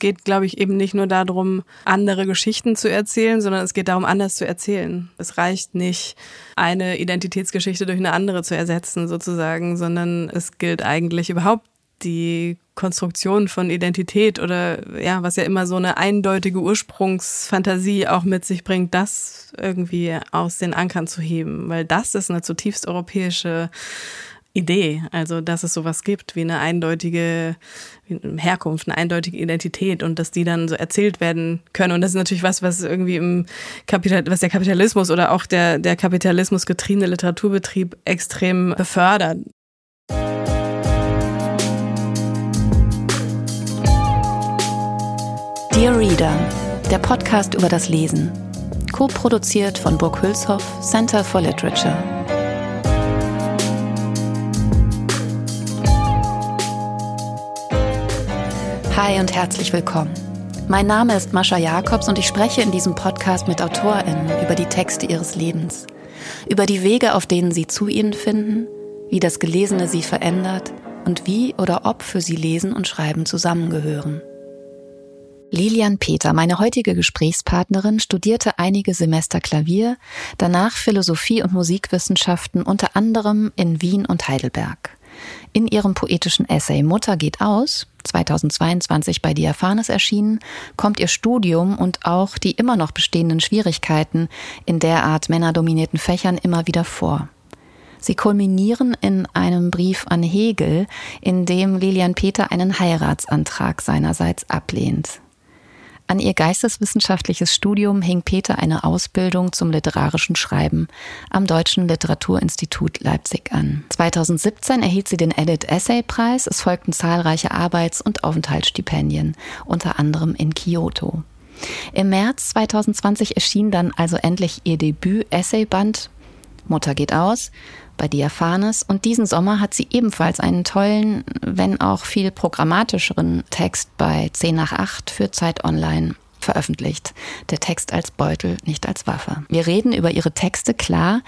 geht, glaube ich, eben nicht nur darum, andere Geschichten zu erzählen, sondern es geht darum, anders zu erzählen. Es reicht nicht, eine Identitätsgeschichte durch eine andere zu ersetzen, sozusagen, sondern es gilt eigentlich überhaupt die Konstruktion von Identität oder ja, was ja immer so eine eindeutige Ursprungsfantasie auch mit sich bringt, das irgendwie aus den Ankern zu heben, weil das ist eine zutiefst europäische Idee, also dass es sowas gibt wie eine eindeutige Herkunft, eine eindeutige Identität und dass die dann so erzählt werden können. Und das ist natürlich was, was irgendwie im Kapital, was der Kapitalismus oder auch der, der Kapitalismus getriebene Literaturbetrieb extrem befördert. Dear Reader, der Podcast über das Lesen. Co-produziert von Burg Hülshoff, Center for Literature. Hi und herzlich willkommen. Mein Name ist Mascha Jakobs und ich spreche in diesem Podcast mit AutorInnen über die Texte ihres Lebens, über die Wege, auf denen sie zu ihnen finden, wie das Gelesene sie verändert und wie oder ob für sie Lesen und Schreiben zusammengehören. Lilian Peter, meine heutige Gesprächspartnerin, studierte einige Semester Klavier, danach Philosophie und Musikwissenschaften unter anderem in Wien und Heidelberg. In ihrem poetischen Essay Mutter geht aus, 2022 bei Diaphanes erschienen, kommt ihr Studium und auch die immer noch bestehenden Schwierigkeiten in derart männerdominierten Fächern immer wieder vor. Sie kulminieren in einem Brief an Hegel, in dem Lilian Peter einen Heiratsantrag seinerseits ablehnt. An ihr geisteswissenschaftliches Studium hing Peter eine Ausbildung zum literarischen Schreiben am Deutschen Literaturinstitut Leipzig an. 2017 erhielt sie den Edit Essay Preis. Es folgten zahlreiche Arbeits- und Aufenthaltsstipendien, unter anderem in Kyoto. Im März 2020 erschien dann also endlich ihr Debüt-Essayband Mutter geht aus bei Diaphanes und diesen Sommer hat sie ebenfalls einen tollen, wenn auch viel programmatischeren Text bei 10 nach 8 für Zeit Online veröffentlicht. Der Text als Beutel, nicht als Waffe. Wir reden über ihre Texte, klar,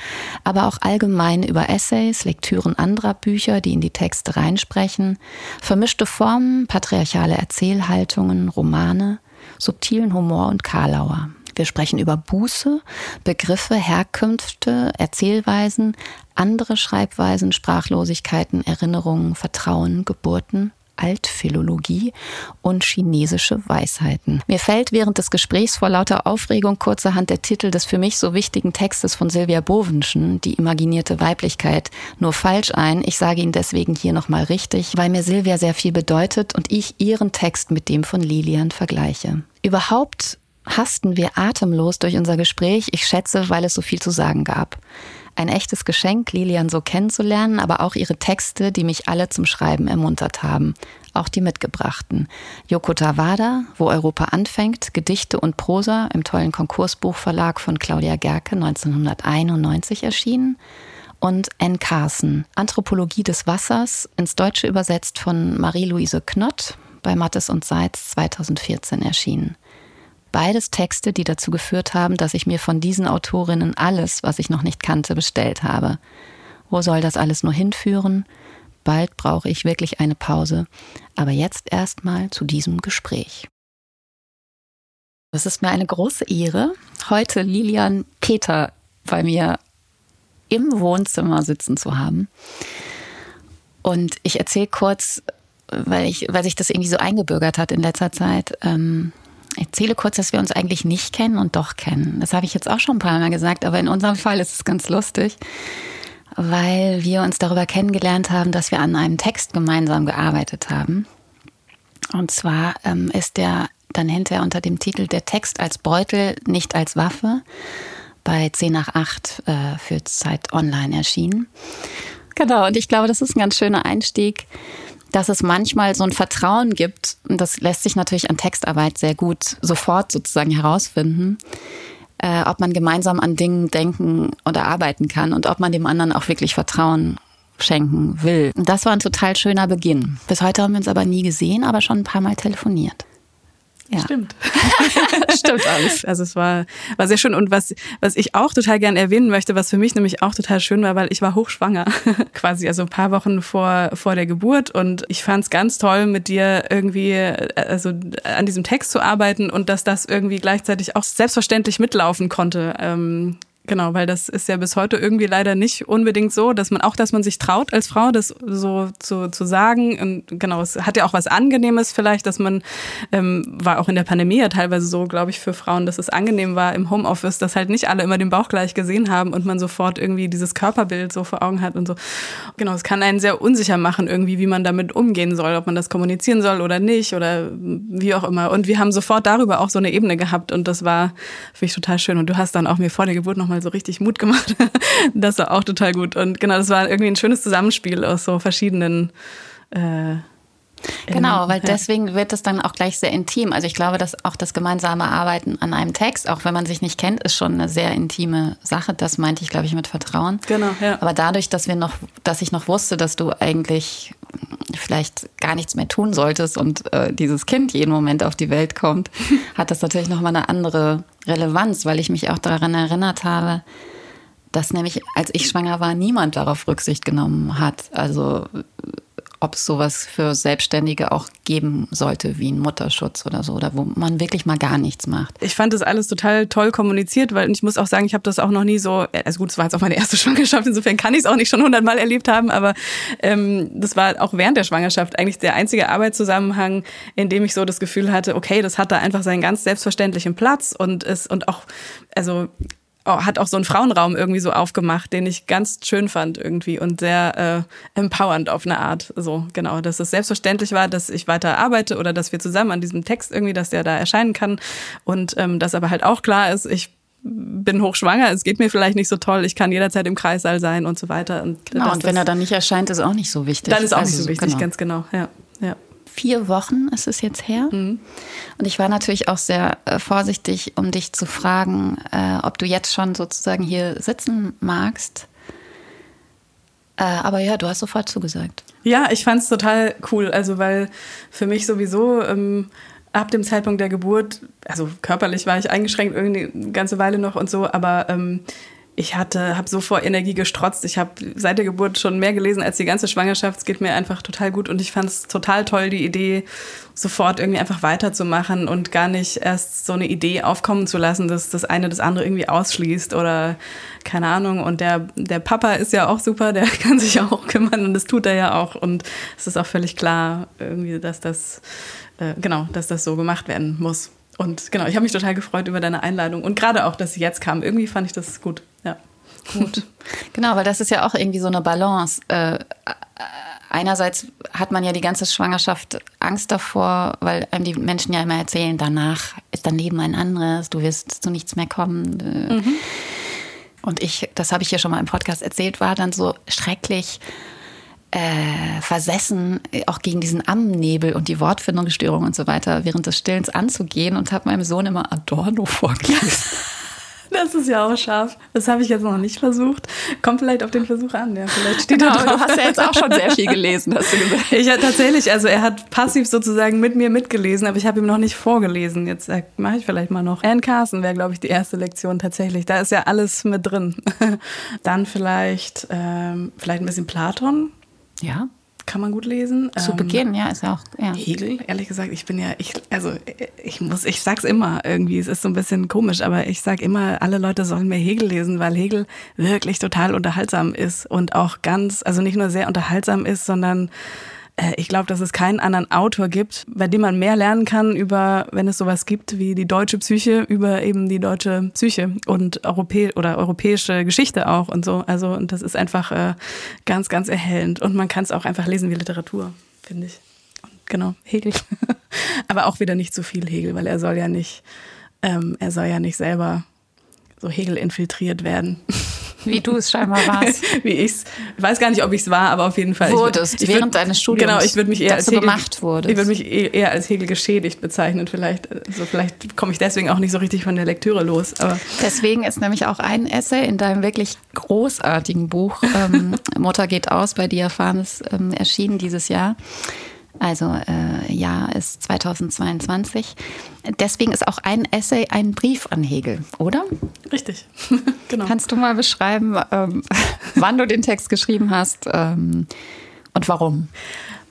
aber auch allgemein über Essays, Lektüren anderer Bücher, die in die Texte reinsprechen, vermischte Formen, patriarchale Erzählhaltungen, Romane, subtilen Humor und Karlauer. Wir sprechen über Buße, Begriffe, Herkünfte, Erzählweisen, andere Schreibweisen, Sprachlosigkeiten, Erinnerungen, Vertrauen, Geburten, Altphilologie und chinesische Weisheiten. Mir fällt während des Gesprächs vor lauter Aufregung kurzerhand der Titel des für mich so wichtigen Textes von Silvia Bovenschen, Die imaginierte Weiblichkeit, nur falsch ein. Ich sage ihn deswegen hier nochmal richtig, weil mir Silvia sehr viel bedeutet und ich ihren Text mit dem von Lilian vergleiche. Überhaupt hasten wir atemlos durch unser Gespräch, ich schätze, weil es so viel zu sagen gab. Ein echtes Geschenk, Lilian so kennenzulernen, aber auch ihre Texte, die mich alle zum Schreiben ermuntert haben. Auch die mitgebrachten. Yoko Tawada, Wo Europa anfängt, Gedichte und Prosa im tollen Konkursbuchverlag von Claudia Gerke 1991 erschienen. Und N. Carson, Anthropologie des Wassers, ins Deutsche übersetzt von Marie-Louise Knott, bei Mattes und Seitz 2014 erschienen. Beides Texte, die dazu geführt haben, dass ich mir von diesen Autorinnen alles, was ich noch nicht kannte, bestellt habe. Wo soll das alles nur hinführen? Bald brauche ich wirklich eine Pause. Aber jetzt erstmal zu diesem Gespräch. Es ist mir eine große Ehre, heute Lilian Peter bei mir im Wohnzimmer sitzen zu haben. Und ich erzähle kurz, weil, ich, weil sich das irgendwie so eingebürgert hat in letzter Zeit. Ähm, erzähle kurz, dass wir uns eigentlich nicht kennen und doch kennen. Das habe ich jetzt auch schon ein paar Mal gesagt, aber in unserem Fall ist es ganz lustig, weil wir uns darüber kennengelernt haben, dass wir an einem Text gemeinsam gearbeitet haben. Und zwar ähm, ist der dann hinterher unter dem Titel Der Text als Beutel, nicht als Waffe bei 10 nach 8 äh, für Zeit Online erschienen. Genau, und ich glaube, das ist ein ganz schöner Einstieg dass es manchmal so ein Vertrauen gibt, und das lässt sich natürlich an Textarbeit sehr gut sofort sozusagen herausfinden, äh, ob man gemeinsam an Dingen denken oder arbeiten kann und ob man dem anderen auch wirklich Vertrauen schenken will. Und das war ein total schöner Beginn. Bis heute haben wir uns aber nie gesehen, aber schon ein paar Mal telefoniert. Ja. Stimmt. Stimmt alles. Also es war, war sehr schön. Und was, was ich auch total gern erwähnen möchte, was für mich nämlich auch total schön war, weil ich war hochschwanger, quasi, also ein paar Wochen vor, vor der Geburt. Und ich fand es ganz toll, mit dir irgendwie, also an diesem Text zu arbeiten und dass das irgendwie gleichzeitig auch selbstverständlich mitlaufen konnte. Ähm, Genau, weil das ist ja bis heute irgendwie leider nicht unbedingt so, dass man auch, dass man sich traut als Frau, das so zu, zu sagen. Und genau, es hat ja auch was Angenehmes vielleicht, dass man ähm, war auch in der Pandemie ja teilweise so, glaube ich, für Frauen, dass es angenehm war im Homeoffice, dass halt nicht alle immer den Bauch gleich gesehen haben und man sofort irgendwie dieses Körperbild so vor Augen hat und so. Genau, es kann einen sehr unsicher machen irgendwie, wie man damit umgehen soll, ob man das kommunizieren soll oder nicht oder wie auch immer. Und wir haben sofort darüber auch so eine Ebene gehabt und das war für mich total schön. Und du hast dann auch mir vor der Geburt noch nochmal so richtig Mut gemacht. das war auch total gut. Und genau, das war irgendwie ein schönes Zusammenspiel aus so verschiedenen äh, Genau, weil deswegen wird es dann auch gleich sehr intim. Also ich glaube, dass auch das gemeinsame Arbeiten an einem Text, auch wenn man sich nicht kennt, ist schon eine sehr intime Sache. Das meinte ich, glaube ich, mit Vertrauen. Genau, ja. Aber dadurch, dass wir noch, dass ich noch wusste, dass du eigentlich vielleicht gar nichts mehr tun solltest und äh, dieses Kind jeden Moment auf die Welt kommt, hat das natürlich nochmal eine andere Relevanz, weil ich mich auch daran erinnert habe, dass nämlich, als ich schwanger war, niemand darauf Rücksicht genommen hat. Also ob es sowas für Selbstständige auch geben sollte, wie ein Mutterschutz oder so, oder wo man wirklich mal gar nichts macht. Ich fand das alles total toll kommuniziert, weil ich muss auch sagen, ich habe das auch noch nie so, also gut, es war jetzt auch meine erste Schwangerschaft, insofern kann ich es auch nicht schon hundertmal erlebt haben, aber ähm, das war auch während der Schwangerschaft eigentlich der einzige Arbeitszusammenhang, in dem ich so das Gefühl hatte, okay, das hat da einfach seinen ganz selbstverständlichen Platz und ist und auch, also hat auch so einen Frauenraum irgendwie so aufgemacht, den ich ganz schön fand irgendwie und sehr äh, empowernd auf eine Art. So, genau, dass es selbstverständlich war, dass ich weiter arbeite oder dass wir zusammen an diesem Text irgendwie, dass der da erscheinen kann. Und ähm, dass aber halt auch klar ist, ich bin hochschwanger, es geht mir vielleicht nicht so toll, ich kann jederzeit im Kreissaal sein und so weiter. Und, genau, und wenn er dann nicht erscheint, ist auch nicht so wichtig. Dann ist auch also, nicht so wichtig, genau. ganz genau, ja. Vier Wochen ist es jetzt her. Mhm. Und ich war natürlich auch sehr äh, vorsichtig, um dich zu fragen, äh, ob du jetzt schon sozusagen hier sitzen magst. Äh, aber ja, du hast sofort zugesagt. Ja, ich fand es total cool. Also, weil für mich sowieso ähm, ab dem Zeitpunkt der Geburt, also körperlich war ich eingeschränkt irgendwie eine ganze Weile noch und so, aber ähm, ich hatte, habe so vor Energie gestrotzt. Ich habe seit der Geburt schon mehr gelesen als die ganze Schwangerschaft. Es geht mir einfach total gut und ich fand es total toll, die Idee, sofort irgendwie einfach weiterzumachen und gar nicht erst so eine Idee aufkommen zu lassen, dass das eine das andere irgendwie ausschließt oder keine Ahnung. Und der, der Papa ist ja auch super, der kann sich auch kümmern und das tut er ja auch. Und es ist auch völlig klar, irgendwie, dass das, äh, genau, dass das so gemacht werden muss. Und genau, ich habe mich total gefreut über deine Einladung und gerade auch, dass sie jetzt kam. Irgendwie fand ich das gut. Ja. Gut. genau, weil das ist ja auch irgendwie so eine Balance. Äh, einerseits hat man ja die ganze Schwangerschaft Angst davor, weil einem die Menschen ja immer erzählen, danach ist dein Leben ein anderes, du wirst zu nichts mehr kommen. Mhm. Und ich, das habe ich hier schon mal im Podcast erzählt, war dann so schrecklich äh, versessen, auch gegen diesen Ammennebel und die Wortfindungsstörung und so weiter während des Stillens anzugehen und habe meinem Sohn immer Adorno vorgelesen. Das ist ja auch scharf. Das habe ich jetzt noch nicht versucht. Kommt vielleicht auf den Versuch an. Ja, vielleicht steht genau, da drauf. Du hast ja jetzt auch schon sehr viel gelesen, hast du gesagt. Ich hatte tatsächlich, also er hat passiv sozusagen mit mir mitgelesen, aber ich habe ihm noch nicht vorgelesen. Jetzt äh, mache ich vielleicht mal noch. Anne Carson wäre, glaube ich, die erste Lektion tatsächlich. Da ist ja alles mit drin. Dann vielleicht, ähm, vielleicht ein bisschen Platon. Ja. Kann man gut lesen. Zu ähm, Beginn, ja, ist auch. Ja. Hegel, ehrlich gesagt, ich bin ja, ich, also ich muss, ich sag's immer irgendwie, es ist so ein bisschen komisch, aber ich sag immer, alle Leute sollen mehr Hegel lesen, weil Hegel wirklich total unterhaltsam ist und auch ganz, also nicht nur sehr unterhaltsam ist, sondern ich glaube, dass es keinen anderen Autor gibt, bei dem man mehr lernen kann über, wenn es sowas gibt wie die deutsche Psyche, über eben die deutsche Psyche und Europä oder europäische Geschichte auch und so. Also, und das ist einfach äh, ganz, ganz erhellend. Und man kann es auch einfach lesen wie Literatur, finde ich. Und genau, Hegel. Aber auch wieder nicht zu viel Hegel, weil er soll ja nicht, ähm, er soll ja nicht selber so Hegel infiltriert werden. Wie du es scheinbar warst. Wie ich's. Ich weiß gar nicht, ob ich es war, aber auf jeden Fall. Wurdest, ich, ich während deines Studiums. Genau, ich würde mich eher als Hegel, gemacht wurdest. Ich würde mich e-, eher als Hegel geschädigt bezeichnen. Vielleicht, also vielleicht komme ich deswegen auch nicht so richtig von der Lektüre los. Aber deswegen ist nämlich auch ein Essay in deinem wirklich großartigen Buch ähm, Mutter geht aus bei Diaphanes ähm, erschienen dieses Jahr Also äh, Jahr ist 2022. Deswegen ist auch ein Essay ein Brief an Hegel, oder? Richtig, genau. Kannst du mal beschreiben, ähm, wann du den Text geschrieben hast ähm, und warum?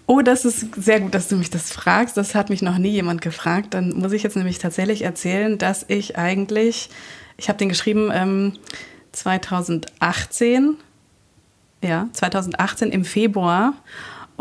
Oh, das ist sehr gut, dass du mich das fragst. Das hat mich noch nie jemand gefragt. Dann muss ich jetzt nämlich tatsächlich erzählen, dass ich eigentlich, ich habe den geschrieben ähm, 2018, ja, 2018 im Februar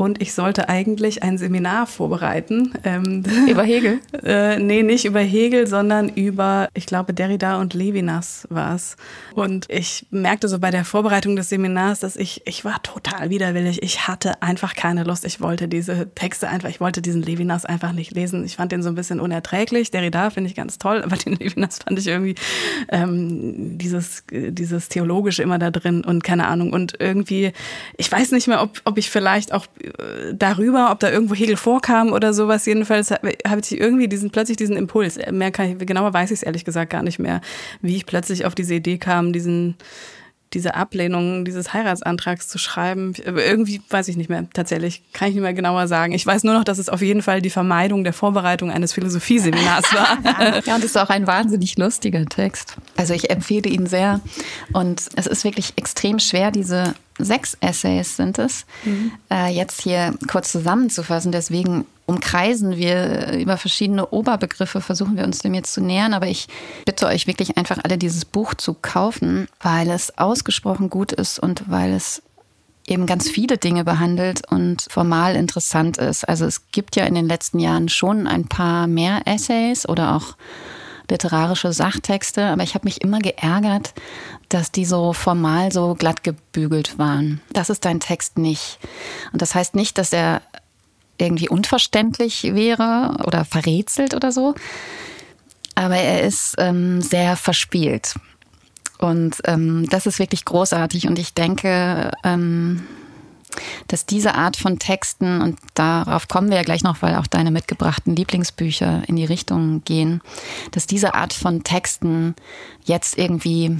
und ich sollte eigentlich ein Seminar vorbereiten. Ähm, über Hegel? äh, nee, nicht über Hegel, sondern über, ich glaube, Derrida und Levinas war es. Und ich merkte so bei der Vorbereitung des Seminars, dass ich, ich war total widerwillig. Ich hatte einfach keine Lust. Ich wollte diese Texte einfach, ich wollte diesen Levinas einfach nicht lesen. Ich fand den so ein bisschen unerträglich. Derrida finde ich ganz toll, aber den Levinas fand ich irgendwie ähm, dieses, dieses Theologische immer da drin und keine Ahnung. Und irgendwie, ich weiß nicht mehr, ob, ob ich vielleicht auch darüber, ob da irgendwo Hegel vorkam oder sowas. Jedenfalls habe ich irgendwie diesen, plötzlich diesen Impuls. Mehr kann ich, genauer weiß ich es ehrlich gesagt gar nicht mehr, wie ich plötzlich auf diese Idee kam, diesen, diese Ablehnung dieses Heiratsantrags zu schreiben. Irgendwie weiß ich nicht mehr tatsächlich, kann ich nicht mehr genauer sagen. Ich weiß nur noch, dass es auf jeden Fall die Vermeidung der Vorbereitung eines Philosophieseminars war. ja, und es ist auch ein wahnsinnig lustiger Text. Also ich empfehle ihn sehr. Und es ist wirklich extrem schwer, diese sechs Essays sind es, mhm. äh, jetzt hier kurz zusammenzufassen. Deswegen umkreisen wir über verschiedene Oberbegriffe, versuchen wir uns dem jetzt zu nähern. Aber ich bitte euch wirklich einfach alle dieses Buch zu kaufen, weil es ausgesprochen gut ist und weil es eben ganz viele Dinge behandelt und formal interessant ist. Also es gibt ja in den letzten Jahren schon ein paar mehr Essays oder auch literarische Sachtexte, aber ich habe mich immer geärgert, dass die so formal so glatt gebügelt waren. Das ist dein Text nicht. Und das heißt nicht, dass er irgendwie unverständlich wäre oder verrätselt oder so, aber er ist ähm, sehr verspielt. Und ähm, das ist wirklich großartig. Und ich denke, ähm, dass diese Art von Texten, und darauf kommen wir ja gleich noch, weil auch deine mitgebrachten Lieblingsbücher in die Richtung gehen, dass diese Art von Texten jetzt irgendwie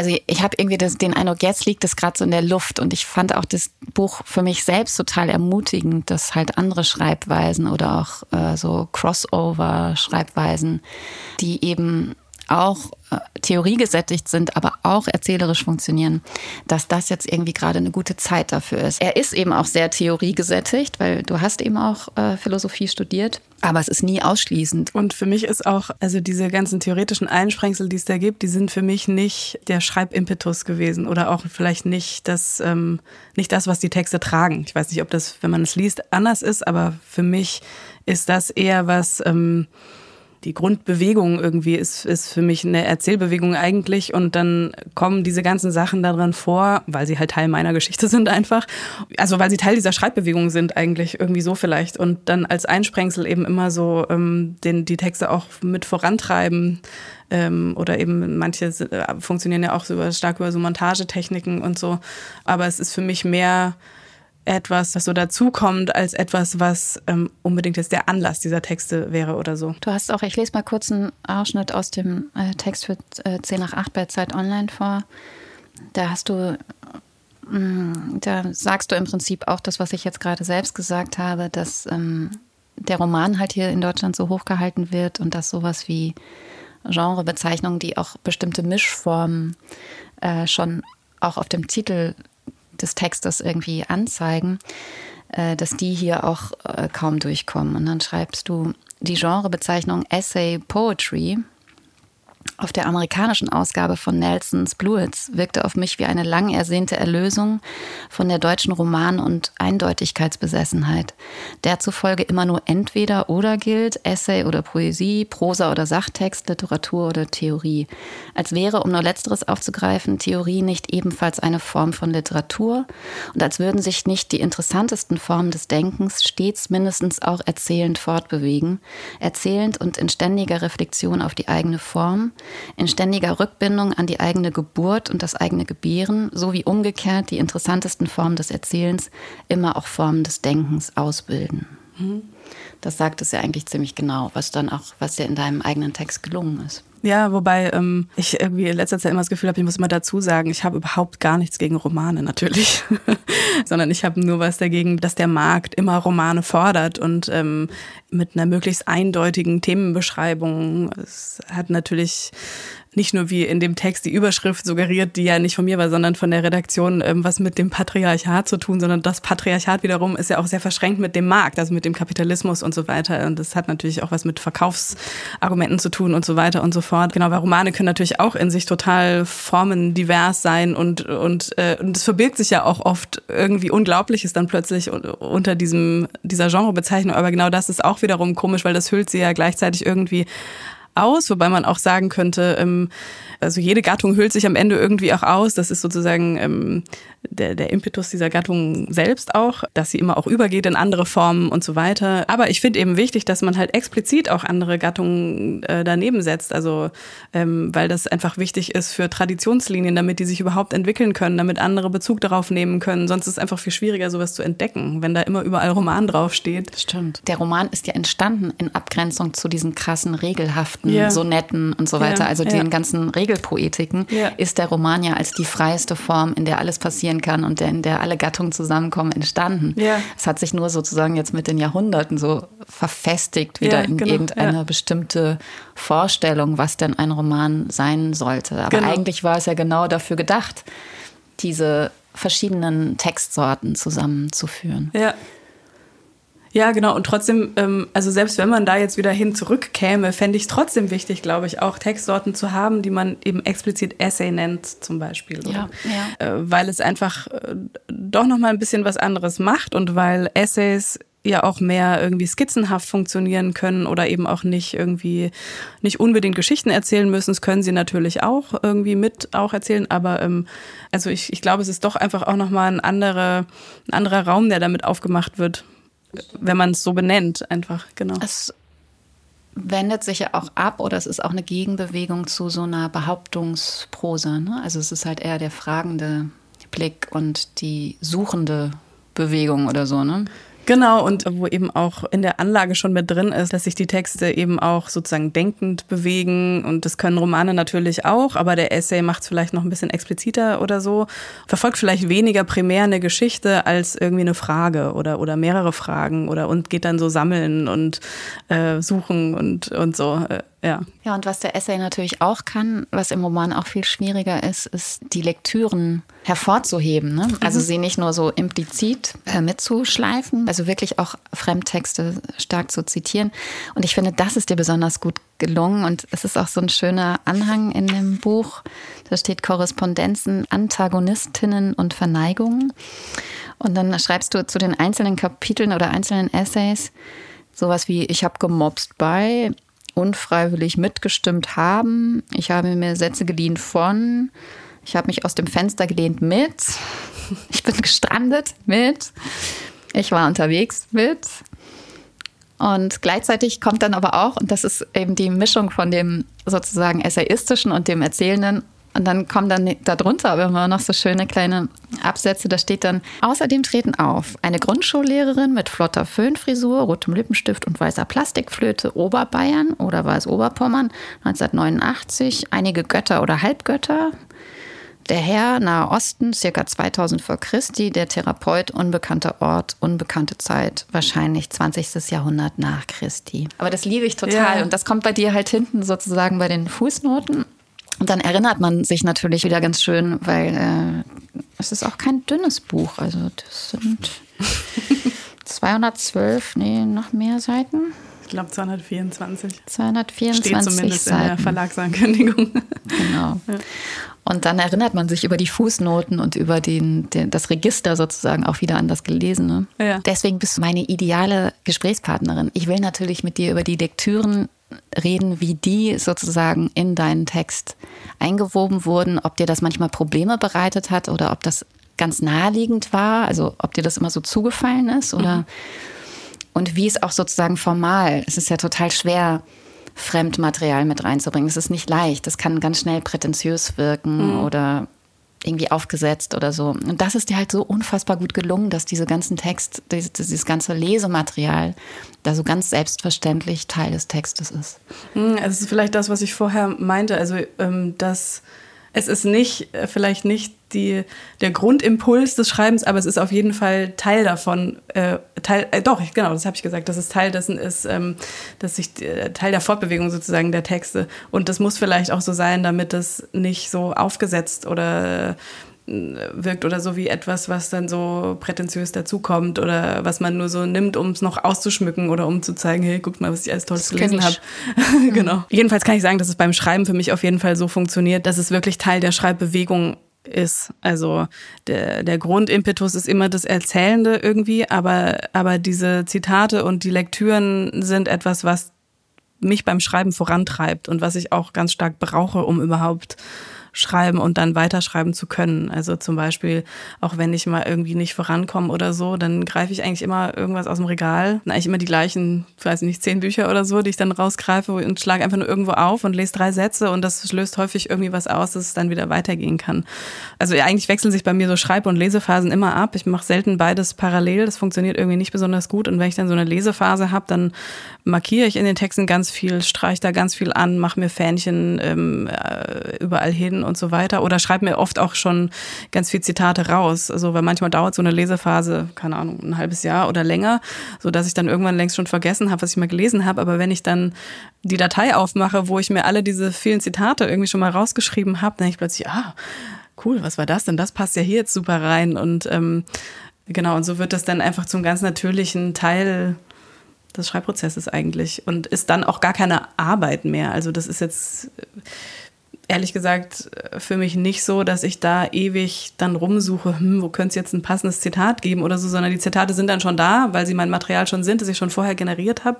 also ich habe irgendwie das, den Eindruck, jetzt liegt es gerade so in der Luft. Und ich fand auch das Buch für mich selbst total ermutigend, dass halt andere Schreibweisen oder auch äh, so Crossover-Schreibweisen, die eben auch äh, theoriegesättigt sind, aber auch erzählerisch funktionieren, dass das jetzt irgendwie gerade eine gute Zeit dafür ist. Er ist eben auch sehr theoriegesättigt, weil du hast eben auch äh, Philosophie studiert. Aber es ist nie ausschließend. Und für mich ist auch, also diese ganzen theoretischen Einsprengsel, die es da gibt, die sind für mich nicht der Schreibimpetus gewesen oder auch vielleicht nicht das, ähm, nicht das, was die Texte tragen. Ich weiß nicht, ob das, wenn man es liest, anders ist, aber für mich ist das eher was, ähm, die Grundbewegung irgendwie ist, ist für mich eine Erzählbewegung eigentlich und dann kommen diese ganzen Sachen darin vor, weil sie halt Teil meiner Geschichte sind einfach. Also weil sie Teil dieser Schreibbewegung sind eigentlich irgendwie so vielleicht und dann als Einsprengsel eben immer so ähm, den, die Texte auch mit vorantreiben ähm, oder eben manche äh, funktionieren ja auch so stark über so Montagetechniken und so. Aber es ist für mich mehr etwas, was so dazukommt, als etwas, was ähm, unbedingt jetzt der Anlass dieser Texte wäre oder so. Du hast auch, ich lese mal kurz einen Ausschnitt aus dem äh, Text für äh, 10 nach 8 bei Zeit Online vor. Da hast du, mh, mm, da sagst du im Prinzip auch das, was ich jetzt gerade selbst gesagt habe, dass ähm, der Roman halt hier in Deutschland so hochgehalten wird und dass sowas wie Genrebezeichnungen, die auch bestimmte Mischformen äh, schon auch auf dem Titel des Textes irgendwie anzeigen, äh, dass die hier auch äh, kaum durchkommen. Und dann schreibst du die Genrebezeichnung Essay Poetry auf der amerikanischen Ausgabe von Nelsons Bluets wirkte auf mich wie eine lang ersehnte Erlösung von der deutschen Roman- und Eindeutigkeitsbesessenheit, der zufolge immer nur entweder oder gilt, Essay oder Poesie, Prosa oder Sachtext, Literatur oder Theorie. Als wäre, um nur letzteres aufzugreifen, Theorie nicht ebenfalls eine Form von Literatur und als würden sich nicht die interessantesten Formen des Denkens stets mindestens auch erzählend fortbewegen, erzählend und in ständiger Reflexion auf die eigene Form, in ständiger Rückbindung an die eigene Geburt und das eigene Gebären, sowie umgekehrt die interessantesten Formen des Erzählens immer auch Formen des Denkens ausbilden. Mhm. Das sagt es ja eigentlich ziemlich genau, was dann auch, was dir in deinem eigenen Text gelungen ist. Ja, wobei ähm, ich irgendwie in letzter Zeit immer das Gefühl habe, ich muss immer dazu sagen, ich habe überhaupt gar nichts gegen Romane natürlich, sondern ich habe nur was dagegen, dass der Markt immer Romane fordert und ähm, mit einer möglichst eindeutigen Themenbeschreibung. Es hat natürlich nicht nur wie in dem Text die Überschrift suggeriert, die ja nicht von mir war, sondern von der Redaktion, ähm, was mit dem Patriarchat zu tun, sondern das Patriarchat wiederum ist ja auch sehr verschränkt mit dem Markt, also mit dem Kapitalismus und so weiter. Und das hat natürlich auch was mit Verkaufsargumenten zu tun und so weiter und so fort. Genau, weil Romane können natürlich auch in sich total formendivers sein und und äh, und es verbirgt sich ja auch oft irgendwie Unglaubliches dann plötzlich unter diesem dieser Genrebezeichnung. Aber genau das ist auch wiederum komisch, weil das hüllt sie ja gleichzeitig irgendwie aus, wobei man auch sagen könnte, ähm, also jede Gattung hüllt sich am Ende irgendwie auch aus. Das ist sozusagen ähm, der, der Impetus dieser Gattung selbst auch, dass sie immer auch übergeht in andere Formen und so weiter. Aber ich finde eben wichtig, dass man halt explizit auch andere Gattungen äh, daneben setzt. Also ähm, weil das einfach wichtig ist für Traditionslinien, damit die sich überhaupt entwickeln können, damit andere Bezug darauf nehmen können. Sonst ist es einfach viel schwieriger, sowas zu entdecken, wenn da immer überall Roman draufsteht. Stimmt. Der Roman ist ja entstanden in Abgrenzung zu diesen krassen, regelhaften ja. Sonetten und so weiter. Ja, also den ganzen Regelpoetiken ist der Roman ja als die freieste Form, in der alles passieren kann und in der alle Gattungen zusammenkommen, entstanden. Es hat sich nur sozusagen jetzt mit den Jahrhunderten so verfestigt, wieder in genau, irgendeine bestimmte Vorstellung, was denn ein Roman sein sollte. Aber genau. eigentlich war es ja genau dafür gedacht, diese verschiedenen Textsorten zusammenzuführen. Ja. Ja, genau. Und trotzdem, ähm, also selbst wenn man da jetzt wieder hin zurückkäme, fände ich es trotzdem wichtig, glaube ich, auch Textsorten zu haben, die man eben explizit Essay nennt, zum Beispiel. Ja, ja. Äh, weil es einfach äh, doch nochmal ein bisschen was anderes macht und weil Essays ja auch mehr irgendwie skizzenhaft funktionieren können oder eben auch nicht irgendwie nicht unbedingt Geschichten erzählen müssen. Das können sie natürlich auch irgendwie mit auch erzählen, aber ähm, also ich, ich glaube, es ist doch einfach auch nochmal ein anderer, ein anderer Raum, der damit aufgemacht wird wenn man es so benennt, einfach, genau. Es wendet sich ja auch ab oder es ist auch eine Gegenbewegung zu so einer Behauptungsprosa. Ne? Also es ist halt eher der fragende Blick und die suchende Bewegung oder so, ne? Genau, und wo eben auch in der Anlage schon mit drin ist, dass sich die Texte eben auch sozusagen denkend bewegen. Und das können Romane natürlich auch, aber der Essay macht es vielleicht noch ein bisschen expliziter oder so. Verfolgt vielleicht weniger primär eine Geschichte als irgendwie eine Frage oder, oder mehrere Fragen oder und geht dann so sammeln und äh, suchen und, und so. Ja. Ja, und was der Essay natürlich auch kann, was im Roman auch viel schwieriger ist, ist die Lektüren hervorzuheben. Ne? Also mhm. sie nicht nur so implizit äh, mitzuschleifen, also wirklich auch Fremdtexte stark zu zitieren. Und ich finde, das ist dir besonders gut gelungen. Und es ist auch so ein schöner Anhang in dem Buch. Da steht Korrespondenzen, Antagonistinnen und Verneigungen. Und dann schreibst du zu den einzelnen Kapiteln oder einzelnen Essays sowas wie, ich habe gemobst bei, unfreiwillig mitgestimmt haben. Ich habe mir Sätze geliehen von. Ich habe mich aus dem Fenster gelehnt mit. Ich bin gestrandet mit. Ich war unterwegs mit. Und gleichzeitig kommt dann aber auch, und das ist eben die Mischung von dem sozusagen essayistischen und dem erzählenden und dann kommen dann darunter aber immer noch so schöne kleine Absätze. Da steht dann, außerdem treten auf eine Grundschullehrerin mit flotter Föhnfrisur, rotem Lippenstift und weißer Plastikflöte, Oberbayern oder war es Oberpommern, 1989, einige Götter oder Halbgötter, der Herr, Nahe Osten, circa 2000 vor Christi, der Therapeut, unbekannter Ort, unbekannte Zeit, wahrscheinlich 20. Jahrhundert nach Christi. Aber das liebe ich total ja. und das kommt bei dir halt hinten sozusagen bei den Fußnoten und dann erinnert man sich natürlich wieder ganz schön, weil äh, es ist auch kein dünnes Buch. Also das sind 212, nee, noch mehr Seiten. Ich glaube 224. 224 Steht zumindest Seiten. in der Verlagsankündigung. Genau. Ja. Und dann erinnert man sich über die Fußnoten und über den, den, das Register sozusagen auch wieder an das Gelesene. Ja. Deswegen bist du meine ideale Gesprächspartnerin. Ich will natürlich mit dir über die Lektüren reden, wie die sozusagen in deinen Text eingewoben wurden, ob dir das manchmal Probleme bereitet hat oder ob das ganz naheliegend war, also ob dir das immer so zugefallen ist oder mhm. und wie es auch sozusagen formal, es ist ja total schwer, Fremdmaterial mit reinzubringen. Es ist nicht leicht, das kann ganz schnell prätentiös wirken mhm. oder irgendwie aufgesetzt oder so. Und das ist dir halt so unfassbar gut gelungen, dass diese ganzen Text, dieses, dieses ganze Lesematerial da so ganz selbstverständlich Teil des Textes ist. Hm, es ist vielleicht das, was ich vorher meinte, also ähm, dass es ist nicht, äh, vielleicht nicht die, der Grundimpuls des Schreibens, aber es ist auf jeden Fall Teil davon. Äh, Teil, äh, doch, genau, das habe ich gesagt, dass es Teil dessen ist, ähm, dass ich äh, Teil der Fortbewegung sozusagen der Texte. Und das muss vielleicht auch so sein, damit es nicht so aufgesetzt oder wirkt oder so wie etwas, was dann so prätentiös dazukommt oder was man nur so nimmt, um es noch auszuschmücken oder um zu zeigen, hey, guck mal, was ich alles Tolles gelesen habe. genau. Mhm. Jedenfalls kann ich sagen, dass es beim Schreiben für mich auf jeden Fall so funktioniert, dass es wirklich Teil der Schreibbewegung ist. Also der, der Grundimpetus ist immer das Erzählende irgendwie, aber, aber diese Zitate und die Lektüren sind etwas, was mich beim Schreiben vorantreibt und was ich auch ganz stark brauche, um überhaupt schreiben und dann weiterschreiben zu können. Also zum Beispiel, auch wenn ich mal irgendwie nicht vorankomme oder so, dann greife ich eigentlich immer irgendwas aus dem Regal. Eigentlich immer die gleichen, weiß nicht, zehn Bücher oder so, die ich dann rausgreife und schlage einfach nur irgendwo auf und lese drei Sätze und das löst häufig irgendwie was aus, dass es dann wieder weitergehen kann. Also eigentlich wechseln sich bei mir so Schreib- und Lesephasen immer ab. Ich mache selten beides parallel. Das funktioniert irgendwie nicht besonders gut. Und wenn ich dann so eine Lesephase habe, dann markiere ich in den Texten ganz viel, streiche da ganz viel an, mache mir Fähnchen ähm, äh, überall hin und so weiter. Oder schreibe mir oft auch schon ganz viel Zitate raus. Also, weil manchmal dauert so eine Lesephase, keine Ahnung, ein halbes Jahr oder länger, so dass ich dann irgendwann längst schon vergessen habe, was ich mal gelesen habe. Aber wenn ich dann die Datei aufmache, wo ich mir alle diese vielen Zitate irgendwie schon mal rausgeschrieben habe, dann denke ich plötzlich, ah, cool, was war das denn? Das passt ja hier jetzt super rein. Und ähm, genau, und so wird das dann einfach zum ganz natürlichen Teil des Schreibprozesses eigentlich und ist dann auch gar keine Arbeit mehr. Also das ist jetzt ehrlich gesagt für mich nicht so, dass ich da ewig dann rumsuche, hm, wo könnte es jetzt ein passendes Zitat geben oder so, sondern die Zitate sind dann schon da, weil sie mein Material schon sind, das ich schon vorher generiert habe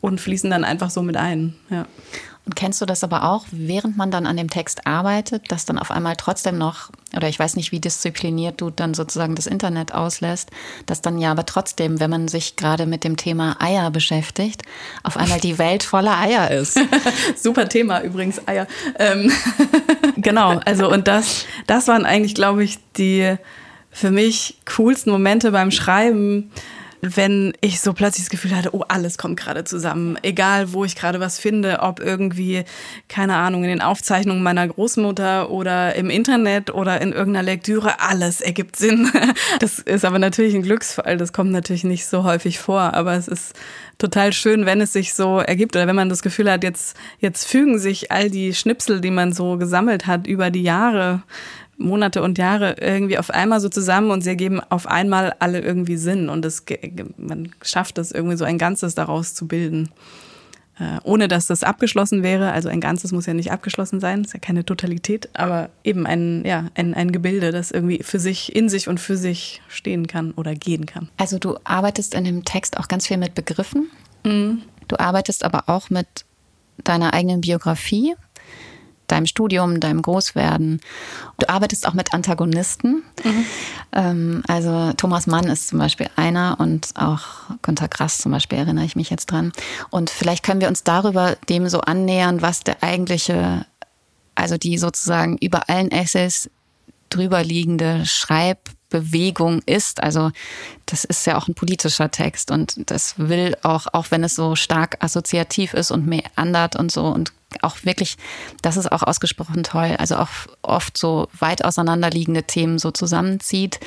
und fließen dann einfach so mit ein. Ja. Und kennst du das aber auch, während man dann an dem Text arbeitet, dass dann auf einmal trotzdem noch, oder ich weiß nicht, wie diszipliniert du dann sozusagen das Internet auslässt, dass dann ja aber trotzdem, wenn man sich gerade mit dem Thema Eier beschäftigt, auf einmal die Welt voller Eier ist. Super Thema übrigens, Eier. Ähm genau, also und das, das waren eigentlich, glaube ich, die für mich coolsten Momente beim Schreiben wenn ich so plötzlich das Gefühl hatte, oh, alles kommt gerade zusammen. Egal, wo ich gerade was finde, ob irgendwie, keine Ahnung, in den Aufzeichnungen meiner Großmutter oder im Internet oder in irgendeiner Lektüre, alles ergibt Sinn. Das ist aber natürlich ein Glücksfall. Das kommt natürlich nicht so häufig vor, aber es ist total schön, wenn es sich so ergibt oder wenn man das Gefühl hat, jetzt, jetzt fügen sich all die Schnipsel, die man so gesammelt hat über die Jahre, Monate und Jahre irgendwie auf einmal so zusammen und sie ergeben auf einmal alle irgendwie Sinn und es, man schafft es irgendwie so ein Ganzes daraus zu bilden. Äh, ohne dass das abgeschlossen wäre, also ein Ganzes muss ja nicht abgeschlossen sein, ist ja keine Totalität, aber eben ein, ja, ein, ein Gebilde, das irgendwie für sich, in sich und für sich stehen kann oder gehen kann. Also du arbeitest in dem Text auch ganz viel mit Begriffen. Mhm. Du arbeitest aber auch mit deiner eigenen Biografie deinem Studium, deinem Großwerden. Du arbeitest auch mit Antagonisten. Mhm. Ähm, also Thomas Mann ist zum Beispiel einer und auch Günter Grass zum Beispiel erinnere ich mich jetzt dran. Und vielleicht können wir uns darüber dem so annähern, was der eigentliche, also die sozusagen über allen Essays drüber liegende Schreibbewegung ist. Also das ist ja auch ein politischer Text und das will auch, auch wenn es so stark assoziativ ist und meandert und so und auch wirklich, das ist auch ausgesprochen toll, also auch oft so weit auseinanderliegende Themen so zusammenzieht,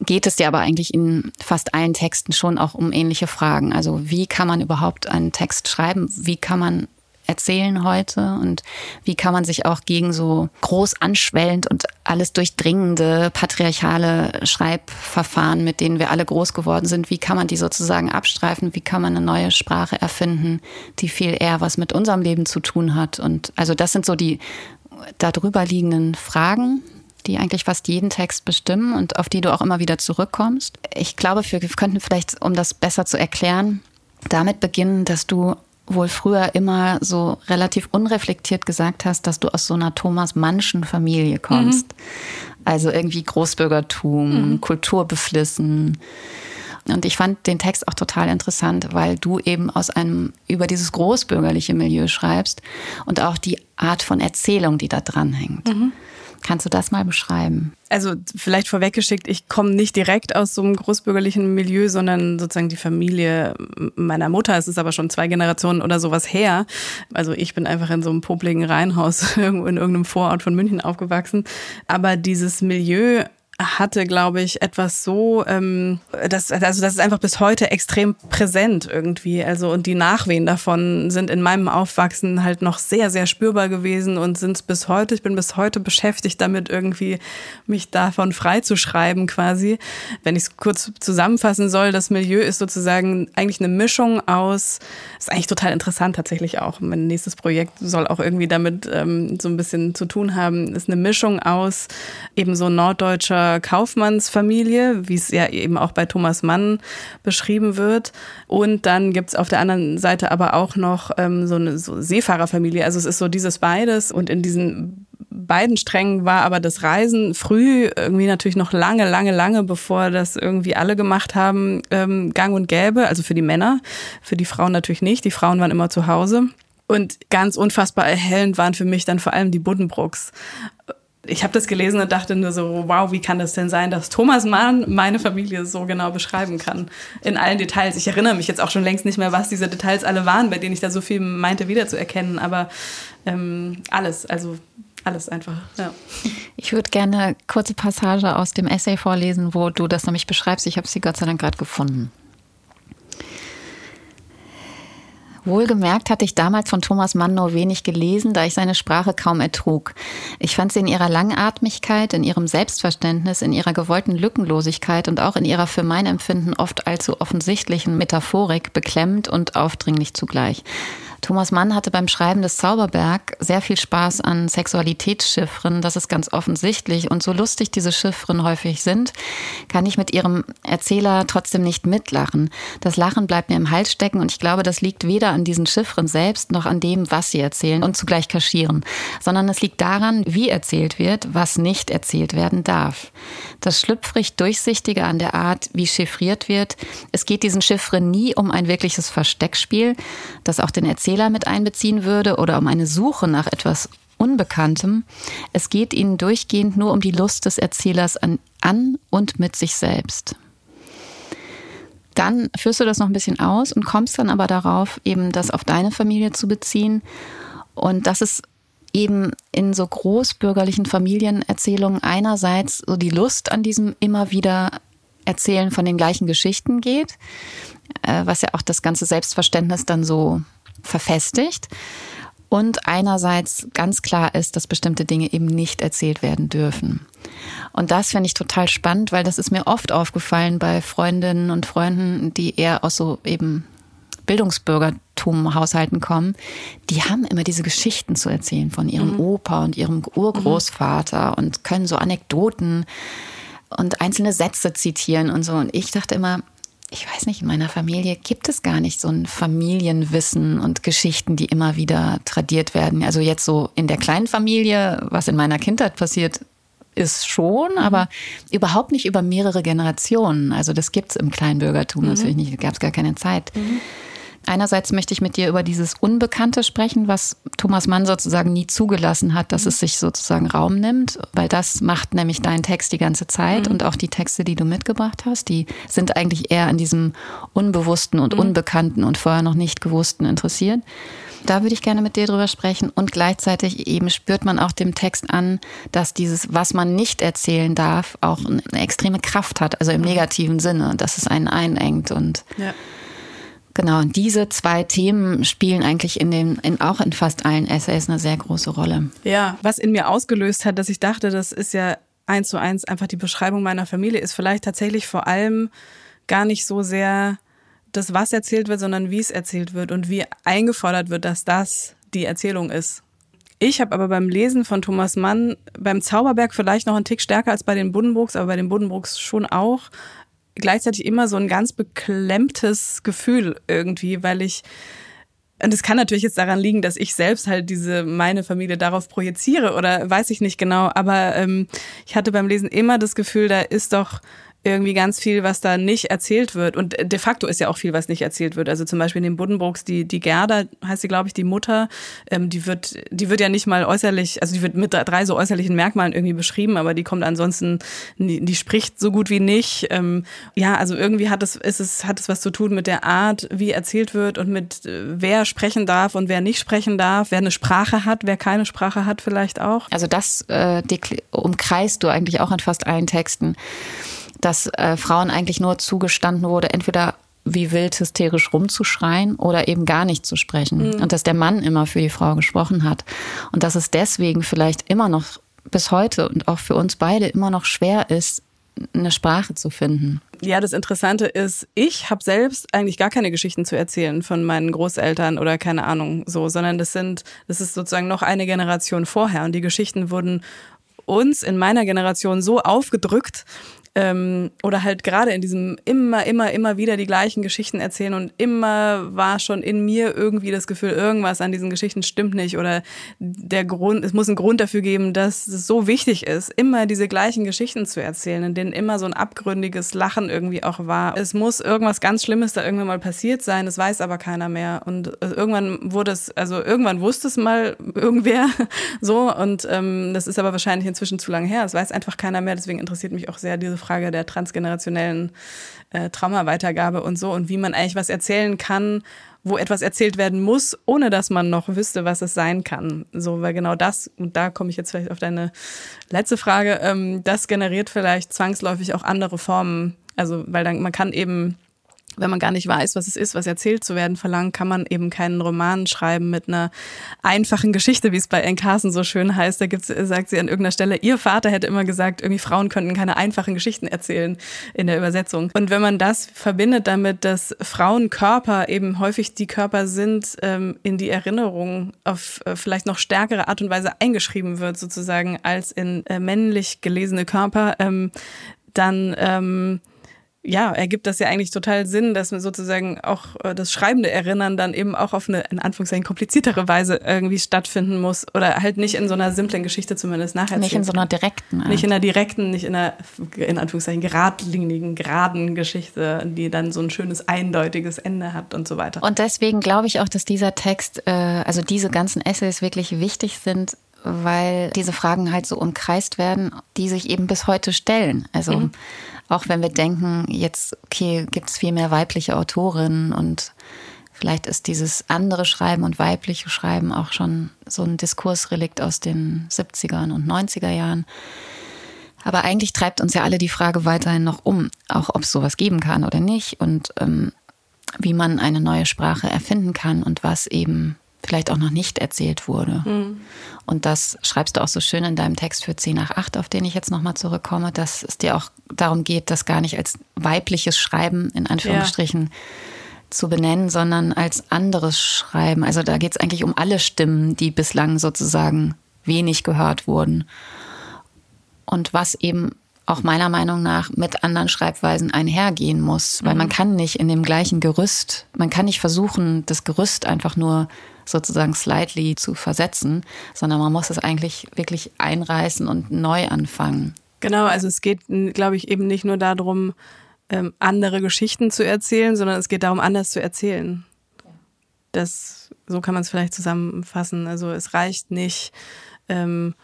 geht es dir aber eigentlich in fast allen Texten schon auch um ähnliche Fragen. Also wie kann man überhaupt einen Text schreiben? Wie kann man erzählen heute und wie kann man sich auch gegen so groß anschwellend und alles durchdringende patriarchale Schreibverfahren, mit denen wir alle groß geworden sind, wie kann man die sozusagen abstreifen, wie kann man eine neue Sprache erfinden, die viel eher was mit unserem Leben zu tun hat und also das sind so die darüber liegenden Fragen, die eigentlich fast jeden Text bestimmen und auf die du auch immer wieder zurückkommst. Ich glaube, wir könnten vielleicht, um das besser zu erklären, damit beginnen, dass du wohl früher immer so relativ unreflektiert gesagt hast, dass du aus so einer Thomas Mannschen Familie kommst. Mhm. Also irgendwie Großbürgertum, mhm. Kulturbeflissen. Und ich fand den Text auch total interessant, weil du eben aus einem über dieses großbürgerliche Milieu schreibst und auch die Art von Erzählung, die da dran hängt. Mhm. Kannst du das mal beschreiben? Also vielleicht vorweggeschickt, ich komme nicht direkt aus so einem großbürgerlichen Milieu, sondern sozusagen die Familie meiner Mutter. Es ist aber schon zwei Generationen oder sowas her. Also ich bin einfach in so einem popligen Reihenhaus irgendwo in irgendeinem Vorort von München aufgewachsen. Aber dieses Milieu hatte, glaube ich, etwas so, ähm, das, also das ist einfach bis heute extrem präsent irgendwie. Also und die Nachwehen davon sind in meinem Aufwachsen halt noch sehr, sehr spürbar gewesen und sind es bis heute. Ich bin bis heute beschäftigt damit, irgendwie mich davon freizuschreiben quasi. Wenn ich es kurz zusammenfassen soll, das Milieu ist sozusagen eigentlich eine Mischung aus, ist eigentlich total interessant tatsächlich auch. Mein nächstes Projekt soll auch irgendwie damit ähm, so ein bisschen zu tun haben, ist eine Mischung aus eben so norddeutscher Kaufmannsfamilie, wie es ja eben auch bei Thomas Mann beschrieben wird. Und dann gibt es auf der anderen Seite aber auch noch ähm, so eine so Seefahrerfamilie. Also es ist so dieses beides. Und in diesen beiden Strängen war aber das Reisen früh irgendwie natürlich noch lange, lange, lange, bevor das irgendwie alle gemacht haben, ähm, gang und gäbe. Also für die Männer, für die Frauen natürlich nicht. Die Frauen waren immer zu Hause. Und ganz unfassbar erhellend waren für mich dann vor allem die Buddenbrooks ich habe das gelesen und dachte nur so, wow, wie kann das denn sein, dass Thomas Mann meine Familie so genau beschreiben kann? In allen Details. Ich erinnere mich jetzt auch schon längst nicht mehr, was diese Details alle waren, bei denen ich da so viel meinte wiederzuerkennen, aber ähm, alles, also alles einfach. Ja. Ich würde gerne kurze Passage aus dem Essay vorlesen, wo du das nämlich beschreibst. Ich habe sie Gott sei Dank gerade gefunden. Wohlgemerkt hatte ich damals von Thomas Mann nur wenig gelesen, da ich seine Sprache kaum ertrug. Ich fand sie in ihrer Langatmigkeit, in ihrem Selbstverständnis, in ihrer gewollten Lückenlosigkeit und auch in ihrer für mein Empfinden oft allzu offensichtlichen Metaphorik beklemmend und aufdringlich zugleich. Thomas Mann hatte beim Schreiben des Zauberberg sehr viel Spaß an Sexualitätsschiffren. Das ist ganz offensichtlich. Und so lustig diese Chiffren häufig sind, kann ich mit ihrem Erzähler trotzdem nicht mitlachen. Das Lachen bleibt mir im Hals stecken und ich glaube, das liegt weder an diesen Chiffren selbst noch an dem, was sie erzählen und zugleich kaschieren, sondern es liegt daran, wie erzählt wird, was nicht erzählt werden darf. Das schlüpfrig Durchsichtige an der Art, wie chiffriert wird, es geht diesen Chiffren nie um ein wirkliches Versteckspiel, das auch den Erzähler Erzähler mit einbeziehen würde oder um eine Suche nach etwas Unbekanntem. Es geht ihnen durchgehend nur um die Lust des Erzählers an, an und mit sich selbst. Dann führst du das noch ein bisschen aus und kommst dann aber darauf, eben das auf deine Familie zu beziehen. Und das ist eben in so großbürgerlichen Familienerzählungen einerseits so die Lust an diesem immer wieder Erzählen von den gleichen Geschichten geht, äh, was ja auch das ganze Selbstverständnis dann so verfestigt. Und einerseits ganz klar ist, dass bestimmte Dinge eben nicht erzählt werden dürfen. Und das finde ich total spannend, weil das ist mir oft aufgefallen bei Freundinnen und Freunden, die eher aus so eben Bildungsbürgertum Haushalten kommen, die haben immer diese Geschichten zu erzählen von ihrem mhm. Opa und ihrem Urgroßvater mhm. und können so Anekdoten und einzelne Sätze zitieren und so. Und ich dachte immer, ich weiß nicht, in meiner Familie gibt es gar nicht so ein Familienwissen und Geschichten, die immer wieder tradiert werden. Also jetzt so in der kleinen Familie, was in meiner Kindheit passiert, ist schon, mhm. aber überhaupt nicht über mehrere Generationen. Also das gibt es im Kleinbürgertum mhm. natürlich nicht, da gab es gar keine Zeit. Mhm. Einerseits möchte ich mit dir über dieses Unbekannte sprechen, was Thomas Mann sozusagen nie zugelassen hat, dass mhm. es sich sozusagen Raum nimmt, weil das macht nämlich deinen Text die ganze Zeit mhm. und auch die Texte, die du mitgebracht hast, die sind eigentlich eher an diesem Unbewussten und mhm. Unbekannten und vorher noch nicht Gewussten interessiert. Da würde ich gerne mit dir drüber sprechen und gleichzeitig eben spürt man auch dem Text an, dass dieses, was man nicht erzählen darf, auch eine extreme Kraft hat, also im mhm. negativen Sinne, dass es einen einengt und ja. Genau, und diese zwei Themen spielen eigentlich in den, in, auch in fast allen Essays eine sehr große Rolle. Ja, was in mir ausgelöst hat, dass ich dachte, das ist ja eins zu eins einfach die Beschreibung meiner Familie, ist vielleicht tatsächlich vor allem gar nicht so sehr das, was erzählt wird, sondern wie es erzählt wird und wie eingefordert wird, dass das die Erzählung ist. Ich habe aber beim Lesen von Thomas Mann beim Zauberberg vielleicht noch einen Tick stärker als bei den Buddenbrooks, aber bei den Buddenbrooks schon auch gleichzeitig immer so ein ganz beklemmtes Gefühl irgendwie, weil ich und es kann natürlich jetzt daran liegen, dass ich selbst halt diese meine Familie darauf projiziere oder weiß ich nicht genau. Aber ähm, ich hatte beim Lesen immer das Gefühl, da ist doch irgendwie ganz viel, was da nicht erzählt wird. Und de facto ist ja auch viel, was nicht erzählt wird. Also zum Beispiel in den Buddenbrooks, die, die Gerda, heißt sie, glaube ich, die Mutter, ähm, die wird, die wird ja nicht mal äußerlich, also die wird mit drei so äußerlichen Merkmalen irgendwie beschrieben, aber die kommt ansonsten, die, die spricht so gut wie nicht. Ähm, ja, also irgendwie hat es, ist es, hat es was zu tun mit der Art, wie erzählt wird und mit äh, wer sprechen darf und wer nicht sprechen darf, wer eine Sprache hat, wer keine Sprache hat vielleicht auch. Also das äh, umkreist du eigentlich auch in fast allen Texten dass äh, Frauen eigentlich nur zugestanden wurde, entweder wie wild hysterisch rumzuschreien oder eben gar nicht zu sprechen. Mhm. Und dass der Mann immer für die Frau gesprochen hat. Und dass es deswegen vielleicht immer noch bis heute und auch für uns beide immer noch schwer ist, eine Sprache zu finden. Ja, das Interessante ist, ich habe selbst eigentlich gar keine Geschichten zu erzählen von meinen Großeltern oder keine Ahnung so, sondern das sind, das ist sozusagen noch eine Generation vorher und die Geschichten wurden uns in meiner Generation so aufgedrückt, ähm, oder halt gerade in diesem immer, immer, immer wieder die gleichen Geschichten erzählen und immer war schon in mir irgendwie das Gefühl, irgendwas an diesen Geschichten stimmt nicht oder der Grund, es muss einen Grund dafür geben, dass es so wichtig ist, immer diese gleichen Geschichten zu erzählen, in denen immer so ein abgründiges Lachen irgendwie auch war. Es muss irgendwas ganz Schlimmes da irgendwann mal passiert sein, das weiß aber keiner mehr und irgendwann wurde es, also irgendwann wusste es mal irgendwer so und ähm, das ist aber wahrscheinlich inzwischen zu lange her, das weiß einfach keiner mehr, deswegen interessiert mich auch sehr diese Frage der transgenerationellen äh, Traumaweitergabe und so und wie man eigentlich was erzählen kann, wo etwas erzählt werden muss, ohne dass man noch wüsste, was es sein kann. So, weil genau das, und da komme ich jetzt vielleicht auf deine letzte Frage, ähm, das generiert vielleicht zwangsläufig auch andere Formen. Also, weil dann, man kann eben wenn man gar nicht weiß, was es ist, was erzählt zu werden verlangt, kann man eben keinen Roman schreiben mit einer einfachen Geschichte, wie es bei Encarsen so schön heißt. Da gibt's, sagt sie an irgendeiner Stelle, ihr Vater hätte immer gesagt, irgendwie Frauen könnten keine einfachen Geschichten erzählen in der Übersetzung. Und wenn man das verbindet damit, dass Frauenkörper eben häufig die Körper sind, ähm, in die Erinnerung auf äh, vielleicht noch stärkere Art und Weise eingeschrieben wird, sozusagen, als in äh, männlich gelesene Körper, ähm, dann ähm, ja, ergibt das ja eigentlich total Sinn, dass man sozusagen auch äh, das schreibende Erinnern dann eben auch auf eine, in Anführungszeichen, kompliziertere Weise irgendwie stattfinden muss oder halt nicht in so einer simplen Geschichte zumindest nachher. Nicht in so einer direkten. Art. Nicht in einer direkten, nicht in einer, in Anführungszeichen, geradlinigen, geraden Geschichte, die dann so ein schönes, eindeutiges Ende hat und so weiter. Und deswegen glaube ich auch, dass dieser Text, äh, also diese ganzen Essays wirklich wichtig sind, weil diese Fragen halt so umkreist werden, die sich eben bis heute stellen. Also mhm. Auch wenn wir denken, jetzt, okay, gibt es viel mehr weibliche Autorinnen und vielleicht ist dieses andere Schreiben und weibliche Schreiben auch schon so ein Diskursrelikt aus den 70er und 90er Jahren. Aber eigentlich treibt uns ja alle die Frage weiterhin noch um, auch ob es sowas geben kann oder nicht und ähm, wie man eine neue Sprache erfinden kann und was eben vielleicht auch noch nicht erzählt wurde. Mhm. Und das schreibst du auch so schön in deinem Text für 10 nach 8, auf den ich jetzt nochmal zurückkomme, dass es dir auch darum geht, das gar nicht als weibliches Schreiben in Anführungsstrichen ja. zu benennen, sondern als anderes Schreiben. Also da geht es eigentlich um alle Stimmen, die bislang sozusagen wenig gehört wurden. Und was eben auch meiner Meinung nach mit anderen Schreibweisen einhergehen muss, weil mhm. man kann nicht in dem gleichen Gerüst, man kann nicht versuchen, das Gerüst einfach nur sozusagen slightly zu versetzen, sondern man muss es eigentlich wirklich einreißen und neu anfangen. Genau, also es geht, glaube ich, eben nicht nur darum, ähm, andere Geschichten zu erzählen, sondern es geht darum, anders zu erzählen. Das, so kann man es vielleicht zusammenfassen. Also es reicht nicht, ähm,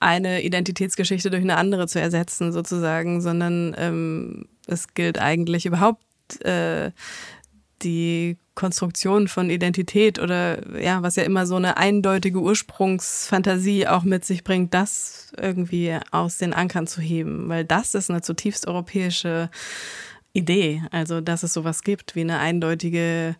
eine Identitätsgeschichte durch eine andere zu ersetzen, sozusagen, sondern ähm, es gilt eigentlich überhaupt äh, die Konstruktion von Identität oder ja, was ja immer so eine eindeutige Ursprungsfantasie auch mit sich bringt, das irgendwie aus den Ankern zu heben, weil das ist eine zutiefst europäische Idee, also dass es sowas gibt wie eine eindeutige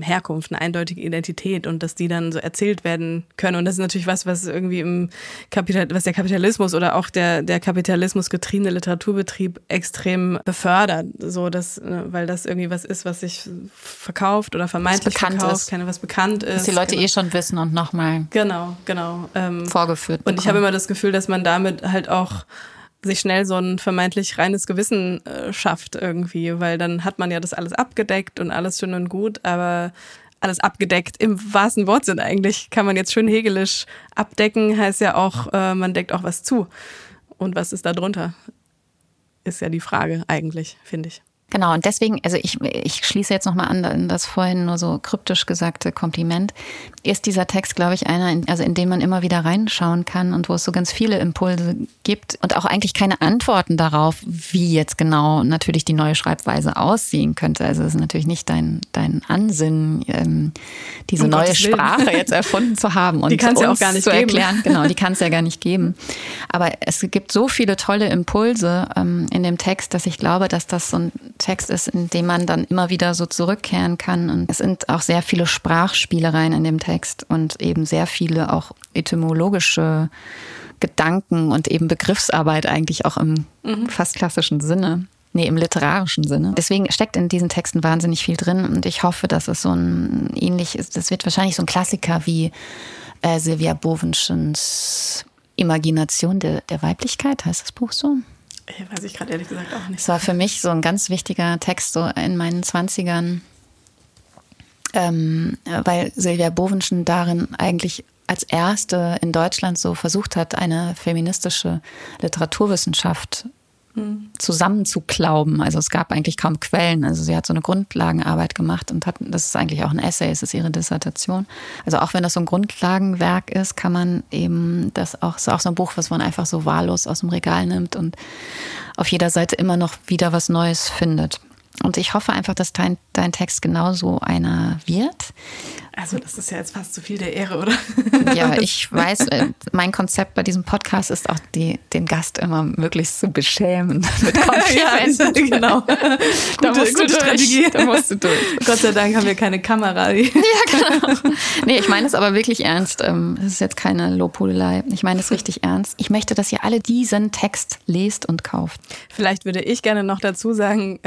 Herkunft, eine eindeutige Identität und dass die dann so erzählt werden können. Und das ist natürlich was, was irgendwie im Kapital, was der Kapitalismus oder auch der, der Kapitalismus getriebene Literaturbetrieb extrem befördert. So, dass, ne, weil das irgendwie was ist, was sich verkauft oder vermeintlich verkauft, ist. keine was bekannt ist. Dass die Leute genau. eh schon wissen und nochmal genau, genau, ähm, vorgeführt. Bekommen. Und ich habe immer das Gefühl, dass man damit halt auch sich schnell so ein vermeintlich reines Gewissen äh, schafft irgendwie, weil dann hat man ja das alles abgedeckt und alles schön und gut, aber alles abgedeckt im wahrsten Wortsinn eigentlich kann man jetzt schön hegelisch abdecken, heißt ja auch, äh, man deckt auch was zu. Und was ist da drunter? ist ja die Frage eigentlich, finde ich. Genau, und deswegen, also ich, ich schließe jetzt nochmal an das vorhin nur so kryptisch gesagte Kompliment, ist dieser Text, glaube ich, einer, in, also in den man immer wieder reinschauen kann und wo es so ganz viele Impulse gibt und auch eigentlich keine Antworten darauf, wie jetzt genau natürlich die neue Schreibweise aussehen könnte. Also es ist natürlich nicht dein, dein Ansinnen, ähm, diese um neue Sprache jetzt erfunden zu haben und die kann es ja auch gar nicht zu geben. erklären. Genau, die kann es ja gar nicht geben. Aber es gibt so viele tolle Impulse ähm, in dem Text, dass ich glaube, dass das so ein Text ist, in dem man dann immer wieder so zurückkehren kann. Und es sind auch sehr viele Sprachspielereien in dem Text und eben sehr viele auch etymologische Gedanken und eben Begriffsarbeit eigentlich auch im mhm. fast klassischen Sinne. Nee, im literarischen Sinne. Deswegen steckt in diesen Texten wahnsinnig viel drin und ich hoffe, dass es so ein ähnlich ist. Das wird wahrscheinlich so ein Klassiker wie äh, Silvia Bovenschens Imagination der, der Weiblichkeit, heißt das Buch so? Weiß ich gerade ehrlich gesagt auch nicht. Das war für mich so ein ganz wichtiger Text so in meinen Zwanzigern, ähm, weil Silvia Bovenschen darin eigentlich als erste in Deutschland so versucht hat, eine feministische Literaturwissenschaft zusammenzuklauben. Also es gab eigentlich kaum Quellen. Also sie hat so eine Grundlagenarbeit gemacht und hat, das ist eigentlich auch ein Essay, es ist ihre Dissertation. Also auch wenn das so ein Grundlagenwerk ist, kann man eben das auch, ist auch so ein Buch, was man einfach so wahllos aus dem Regal nimmt und auf jeder Seite immer noch wieder was Neues findet. Und ich hoffe einfach, dass dein, dein Text genauso einer wird. Also das ist ja jetzt fast zu viel der Ehre, oder? Ja, ich weiß, äh, mein Konzept bei diesem Podcast ist auch, die, den Gast immer möglichst zu beschämen mit Komplimenten. ja, genau. da musst gute du Strategie. Da musst du durch. Gott sei Dank haben wir keine Kamera. ja, genau. Nee, ich meine es aber wirklich ernst. Ähm, es ist jetzt keine Lobhudelei. Ich meine es richtig ernst. Ich möchte, dass ihr alle diesen Text lest und kauft. Vielleicht würde ich gerne noch dazu sagen,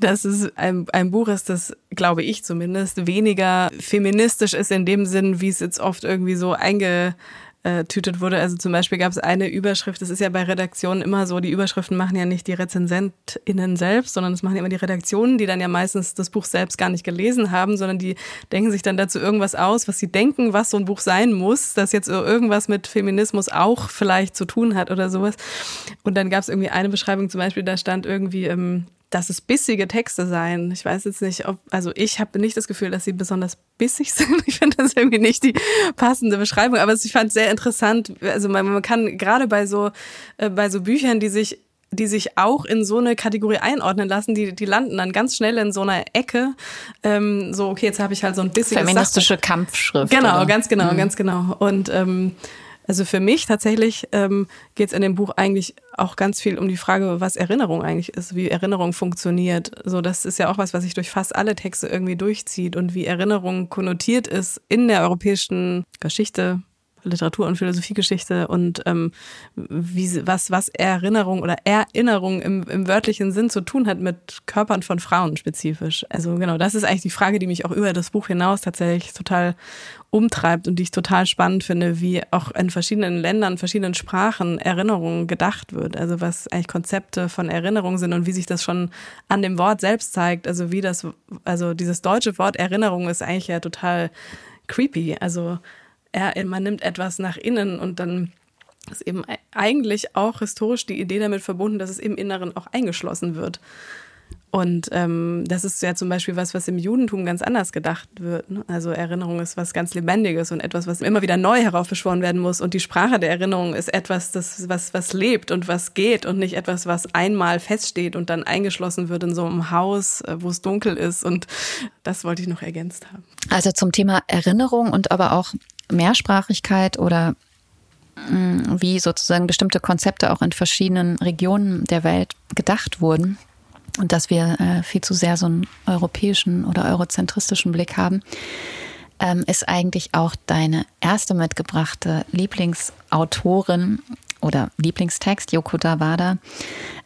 dass es ein, ein Buch ist, das, glaube ich zumindest, weniger feministisch ist in dem Sinn, wie es jetzt oft irgendwie so eingetütet wurde. Also zum Beispiel gab es eine Überschrift, das ist ja bei Redaktionen immer so, die Überschriften machen ja nicht die RezensentInnen selbst, sondern das machen ja immer die Redaktionen, die dann ja meistens das Buch selbst gar nicht gelesen haben, sondern die denken sich dann dazu irgendwas aus, was sie denken, was so ein Buch sein muss, das jetzt irgendwas mit Feminismus auch vielleicht zu tun hat oder sowas. Und dann gab es irgendwie eine Beschreibung zum Beispiel, da stand irgendwie, ähm, dass es bissige Texte seien. Ich weiß jetzt nicht, ob, also ich habe nicht das Gefühl, dass sie besonders bissig sind. Ich finde das irgendwie nicht die passende Beschreibung, aber ich fand es sehr interessant. Also man, man kann gerade bei so, äh, bei so Büchern, die sich die sich auch in so eine Kategorie einordnen lassen, die, die landen dann ganz schnell in so einer Ecke. Ähm, so, okay, jetzt habe ich halt so ein bisschen. Feministische Kampfschrift. Genau, oder? ganz genau, mhm. ganz genau. Und ähm, also für mich tatsächlich ähm, geht es in dem Buch eigentlich auch ganz viel um die Frage, was Erinnerung eigentlich ist, wie Erinnerung funktioniert. So, das ist ja auch was, was sich durch fast alle Texte irgendwie durchzieht und wie Erinnerung konnotiert ist in der europäischen Geschichte, Literatur- und Philosophiegeschichte und ähm, wie, was, was Erinnerung oder Erinnerung im, im wörtlichen Sinn zu tun hat mit Körpern von Frauen spezifisch. Also genau, das ist eigentlich die Frage, die mich auch über das Buch hinaus tatsächlich total umtreibt und die ich total spannend finde, wie auch in verschiedenen Ländern, verschiedenen Sprachen Erinnerung gedacht wird. Also was eigentlich Konzepte von Erinnerung sind und wie sich das schon an dem Wort selbst zeigt. Also wie das, also dieses deutsche Wort Erinnerung ist eigentlich ja total creepy. Also er, man nimmt etwas nach innen und dann ist eben eigentlich auch historisch die Idee damit verbunden, dass es im Inneren auch eingeschlossen wird. Und ähm, das ist ja zum Beispiel was, was im Judentum ganz anders gedacht wird. Ne? Also Erinnerung ist was ganz Lebendiges und etwas, was immer wieder neu heraufbeschworen werden muss. Und die Sprache der Erinnerung ist etwas, das, was, was lebt und was geht und nicht etwas, was einmal feststeht und dann eingeschlossen wird in so einem Haus, äh, wo es dunkel ist. Und das wollte ich noch ergänzt haben. Also zum Thema Erinnerung und aber auch Mehrsprachigkeit oder mm, wie sozusagen bestimmte Konzepte auch in verschiedenen Regionen der Welt gedacht wurden und dass wir äh, viel zu sehr so einen europäischen oder eurozentristischen Blick haben, ähm, ist eigentlich auch deine erste mitgebrachte Lieblingsautorin oder Lieblingstext, Yoko Dawada,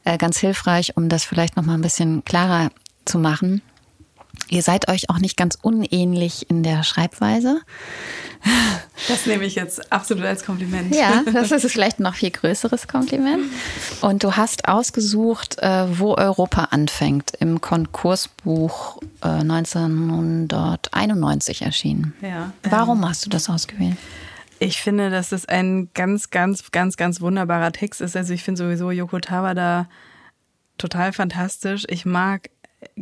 äh, ganz hilfreich, um das vielleicht noch mal ein bisschen klarer zu machen. Ihr seid euch auch nicht ganz unähnlich in der Schreibweise. Das nehme ich jetzt absolut als Kompliment. Ja, das ist vielleicht noch viel größeres Kompliment. Und du hast ausgesucht, äh, wo Europa anfängt, im Konkursbuch 1991 äh, erschienen. Ja. Warum hast du das ausgewählt? Ich finde, dass es ein ganz, ganz, ganz, ganz wunderbarer Text ist. Also ich finde sowieso Yoko Tawada total fantastisch. Ich mag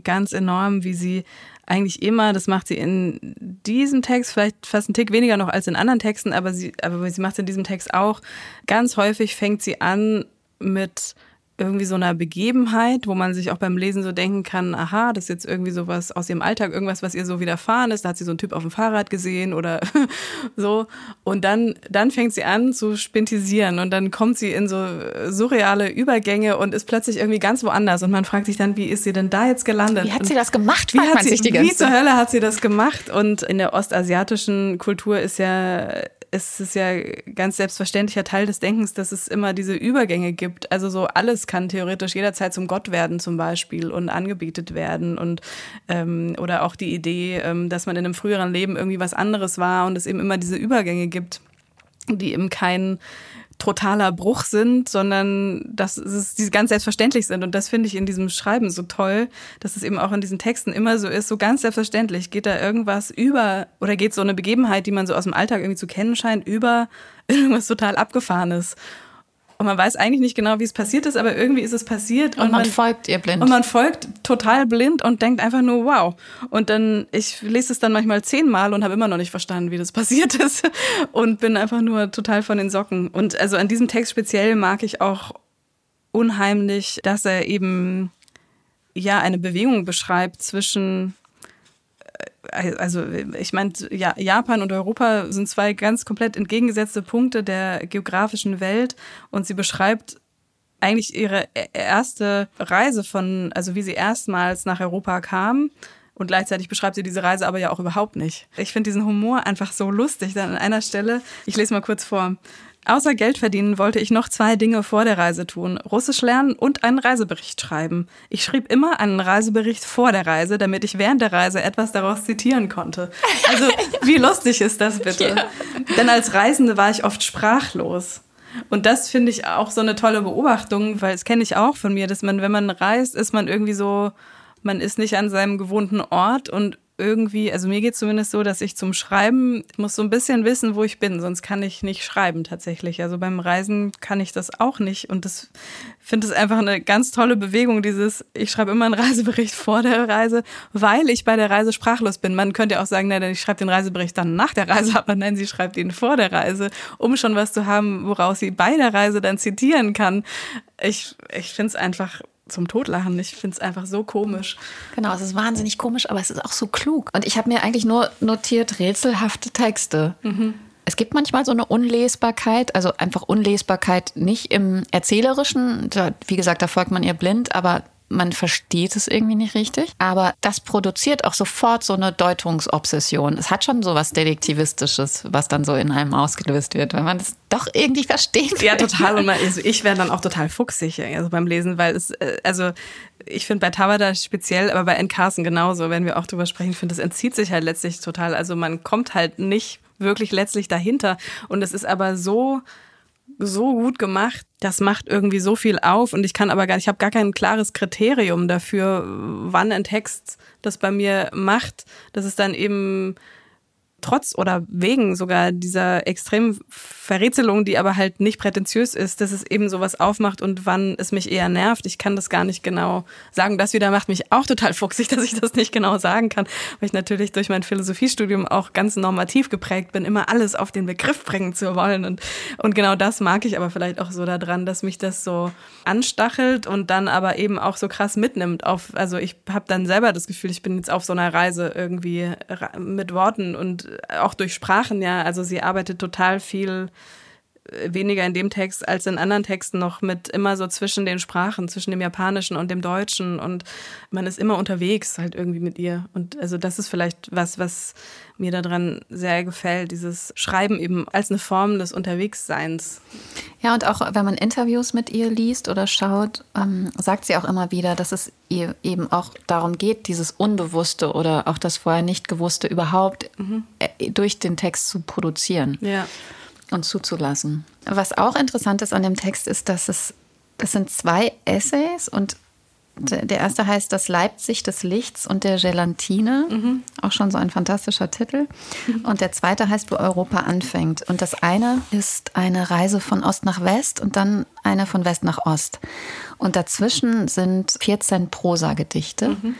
ganz enorm, wie sie eigentlich immer, das macht sie in diesem Text vielleicht fast einen Tick weniger noch als in anderen Texten, aber sie, aber sie macht es in diesem Text auch. Ganz häufig fängt sie an mit irgendwie so einer Begebenheit, wo man sich auch beim Lesen so denken kann, aha, das ist jetzt irgendwie sowas aus ihrem Alltag, irgendwas, was ihr so widerfahren ist. Da hat sie so einen Typ auf dem Fahrrad gesehen oder so. Und dann, dann fängt sie an zu spintisieren und dann kommt sie in so surreale Übergänge und ist plötzlich irgendwie ganz woanders. Und man fragt sich dann, wie ist sie denn da jetzt gelandet? Wie hat sie das gemacht? Wie, hat sie, wie zur Hölle hat sie das gemacht? Und in der ostasiatischen Kultur ist ja es ist ja ganz selbstverständlicher Teil des Denkens, dass es immer diese Übergänge gibt. Also so alles kann theoretisch jederzeit zum Gott werden zum Beispiel und angebetet werden und ähm, oder auch die Idee, ähm, dass man in einem früheren Leben irgendwie was anderes war und es eben immer diese Übergänge gibt, die eben kein totaler Bruch sind, sondern dass es die ganz selbstverständlich sind. Und das finde ich in diesem Schreiben so toll, dass es eben auch in diesen Texten immer so ist, so ganz selbstverständlich. Geht da irgendwas über oder geht so eine Begebenheit, die man so aus dem Alltag irgendwie zu kennen scheint, über irgendwas total Abgefahrenes. Und man weiß eigentlich nicht genau, wie es passiert ist, aber irgendwie ist es passiert. Und, und man, man, folgt ihr blind. Und man folgt total blind und denkt einfach nur, wow. Und dann, ich lese es dann manchmal zehnmal und habe immer noch nicht verstanden, wie das passiert ist. Und bin einfach nur total von den Socken. Und also an diesem Text speziell mag ich auch unheimlich, dass er eben ja eine Bewegung beschreibt zwischen also ich meine, ja, Japan und Europa sind zwei ganz komplett entgegengesetzte Punkte der geografischen Welt und sie beschreibt eigentlich ihre e-, erste Reise von, also wie sie erstmals nach Europa kam. Und gleichzeitig beschreibt sie diese Reise aber ja auch überhaupt nicht. Ich finde diesen Humor einfach so lustig. Dann an einer Stelle, ich lese mal kurz vor. Außer Geld verdienen wollte ich noch zwei Dinge vor der Reise tun. Russisch lernen und einen Reisebericht schreiben. Ich schrieb immer einen Reisebericht vor der Reise, damit ich während der Reise etwas daraus zitieren konnte. Also, wie lustig ist das bitte? Ja. Denn als Reisende war ich oft sprachlos. Und das finde ich auch so eine tolle Beobachtung, weil es kenne ich auch von mir, dass man, wenn man reist, ist man irgendwie so, man ist nicht an seinem gewohnten Ort und irgendwie, also mir geht es zumindest so, dass ich zum Schreiben ich muss so ein bisschen wissen, wo ich bin, sonst kann ich nicht schreiben tatsächlich. Also beim Reisen kann ich das auch nicht und das finde es einfach eine ganz tolle Bewegung, dieses, ich schreibe immer einen Reisebericht vor der Reise, weil ich bei der Reise sprachlos bin. Man könnte ja auch sagen, nein, ich schreibe den Reisebericht dann nach der Reise, aber nein, sie schreibt ihn vor der Reise, um schon was zu haben, woraus sie bei der Reise dann zitieren kann. Ich, ich finde es einfach zum Totlachen. Ich finde es einfach so komisch. Genau, es ist wahnsinnig komisch, aber es ist auch so klug. Und ich habe mir eigentlich nur notiert rätselhafte Texte. Mhm. Es gibt manchmal so eine Unlesbarkeit, also einfach Unlesbarkeit nicht im Erzählerischen. Da, wie gesagt, da folgt man ihr blind, aber man versteht es irgendwie nicht richtig. Aber das produziert auch sofort so eine Deutungsobsession. Es hat schon so was Detektivistisches, was dann so in einem ausgelöst wird, weil man es doch irgendwie versteht. Ja, total. Und also ich wäre dann auch total fuchsig also beim Lesen, weil es, äh, also ich finde bei Tabata speziell, aber bei N. Carson genauso, wenn wir auch drüber sprechen, ich finde, das entzieht sich halt letztlich total. Also man kommt halt nicht wirklich letztlich dahinter. Und es ist aber so so gut gemacht. Das macht irgendwie so viel auf und ich kann aber gar, ich habe gar kein klares Kriterium dafür, wann ein Text das bei mir macht. Das ist dann eben trotz oder wegen sogar dieser extremen Verrätselung, die aber halt nicht prätentiös ist, dass es eben sowas aufmacht und wann es mich eher nervt. Ich kann das gar nicht genau sagen. Das wieder macht mich auch total fuchsig, dass ich das nicht genau sagen kann, weil ich natürlich durch mein Philosophiestudium auch ganz normativ geprägt bin, immer alles auf den Begriff bringen zu wollen. Und, und genau das mag ich aber vielleicht auch so daran, dass mich das so anstachelt und dann aber eben auch so krass mitnimmt. Auf, also ich habe dann selber das Gefühl, ich bin jetzt auf so einer Reise irgendwie mit Worten und auch durch Sprachen, ja. Also sie arbeitet total viel weniger in dem Text als in anderen Texten noch mit immer so zwischen den Sprachen, zwischen dem Japanischen und dem Deutschen und man ist immer unterwegs halt irgendwie mit ihr und also das ist vielleicht was, was mir daran sehr gefällt, dieses Schreiben eben als eine Form des Unterwegsseins. Ja und auch wenn man Interviews mit ihr liest oder schaut, ähm, sagt sie auch immer wieder, dass es ihr eben auch darum geht, dieses Unbewusste oder auch das vorher nicht gewusste überhaupt mhm. Äh, durch den Text zu produzieren. Ja und zuzulassen. Was auch interessant ist an dem Text ist, dass es das sind zwei Essays und Der erste heißt Das Leipzig des Lichts und der Gelatine. Mhm. Auch schon so ein fantastischer Titel. Und der zweite heißt Wo Europa anfängt. Und das eine ist eine Reise von Ost nach West und dann eine von West nach Ost. Und dazwischen sind 14 Prosagedichte, mhm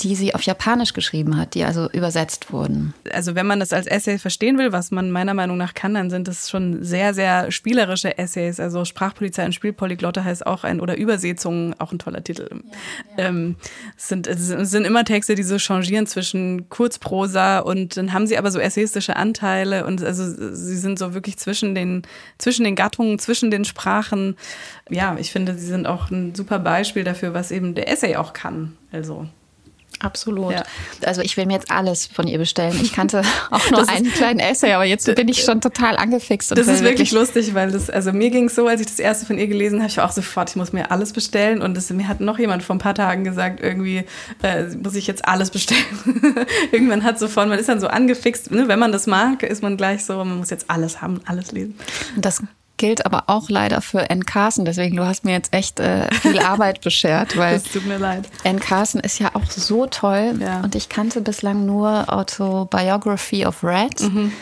die sie auf Japanisch geschrieben hat, die also übersetzt wurden. Also wenn man das als Essay verstehen will, was man meiner Meinung nach kann, dann sind das schon sehr, sehr spielerische Essays. Also Sprachpolizei und Spielpolyglotte heißt auch ein, oder Übersetzungen, auch ein toller Titel. Ja, ja. Ähm, es, sind, es sind immer Texte, die so changieren zwischen Kurzprosa und dann haben sie aber so essayistische Anteile und also sie sind so wirklich zwischen den, zwischen den Gattungen, zwischen den Sprachen. Ja, ich finde, sie sind auch ein super Beispiel dafür, was eben der Essay auch kann. Also Absolut. Ja. Also ich will mir jetzt alles von ihr bestellen. Ich kannte auch nur einen kleinen Essay, aber jetzt bin ich schon total angefixt. das ist wirklich, lustig, weil das, also mir ging es so, als ich das erste von ihr gelesen habe, ich war auch sofort, ich muss mir alles bestellen. Und das, mir hat noch jemand vor ein paar Tagen gesagt, irgendwie äh, muss ich jetzt alles bestellen. Irgendwann hat sofort, man ist dann so angefixt, ne? wenn man das mag, ist man gleich so, man muss jetzt alles haben, alles lesen. Und das gilt aber auch leider für N. Carson. Deswegen, du hast mir jetzt echt äh, viel Arbeit beschert, weil das tut mir leid. N. Carson ist ja auch so toll. Ja. Und ich kannte bislang nur Autobiography of Red mhm.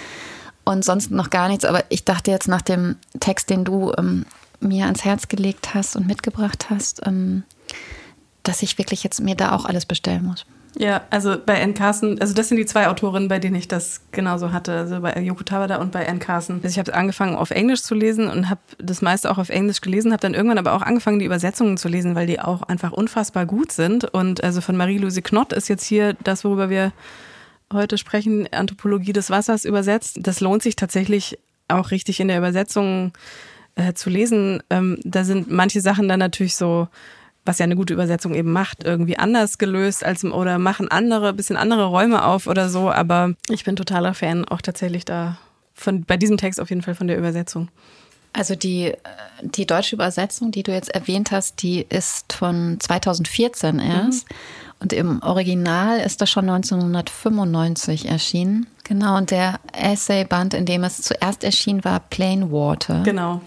und sonst noch gar nichts. Aber ich dachte jetzt nach dem Text, den du ähm, mir ans Herz gelegt hast und mitgebracht hast, ähm, dass ich wirklich jetzt mir da auch alles bestellen muss. Ja, also bei Anne Carson, also das sind die zwei Autorinnen, bei denen ich das genauso hatte, also bei Yoko Tabada und bei Anne Carson. Also ich habe angefangen auf Englisch zu lesen und habe das meiste auch auf Englisch gelesen, habe dann irgendwann aber auch angefangen, die Übersetzungen zu lesen, weil die auch einfach unfassbar gut sind. Und also von Marie-Louise Knott ist jetzt hier das, worüber wir heute sprechen, Anthropologie des Wassers übersetzt. Das lohnt sich tatsächlich auch richtig in der Übersetzung äh, zu lesen. Ähm, da sind manche Sachen dann natürlich so was ja eine gute Übersetzung eben macht, irgendwie anders gelöst als oder machen andere, bisschen andere Räume auf oder so. Aber ich bin totaler Fan auch tatsächlich da von bei diesem Text auf jeden Fall von der Übersetzung. Also die, die deutsche Übersetzung, die du jetzt erwähnt hast, die ist von 2014 erst. Mhm. Und im Original ist das schon 1995 erschienen. Genau, und der Essayband, in dem es zuerst erschien, war Plain Water. Genau.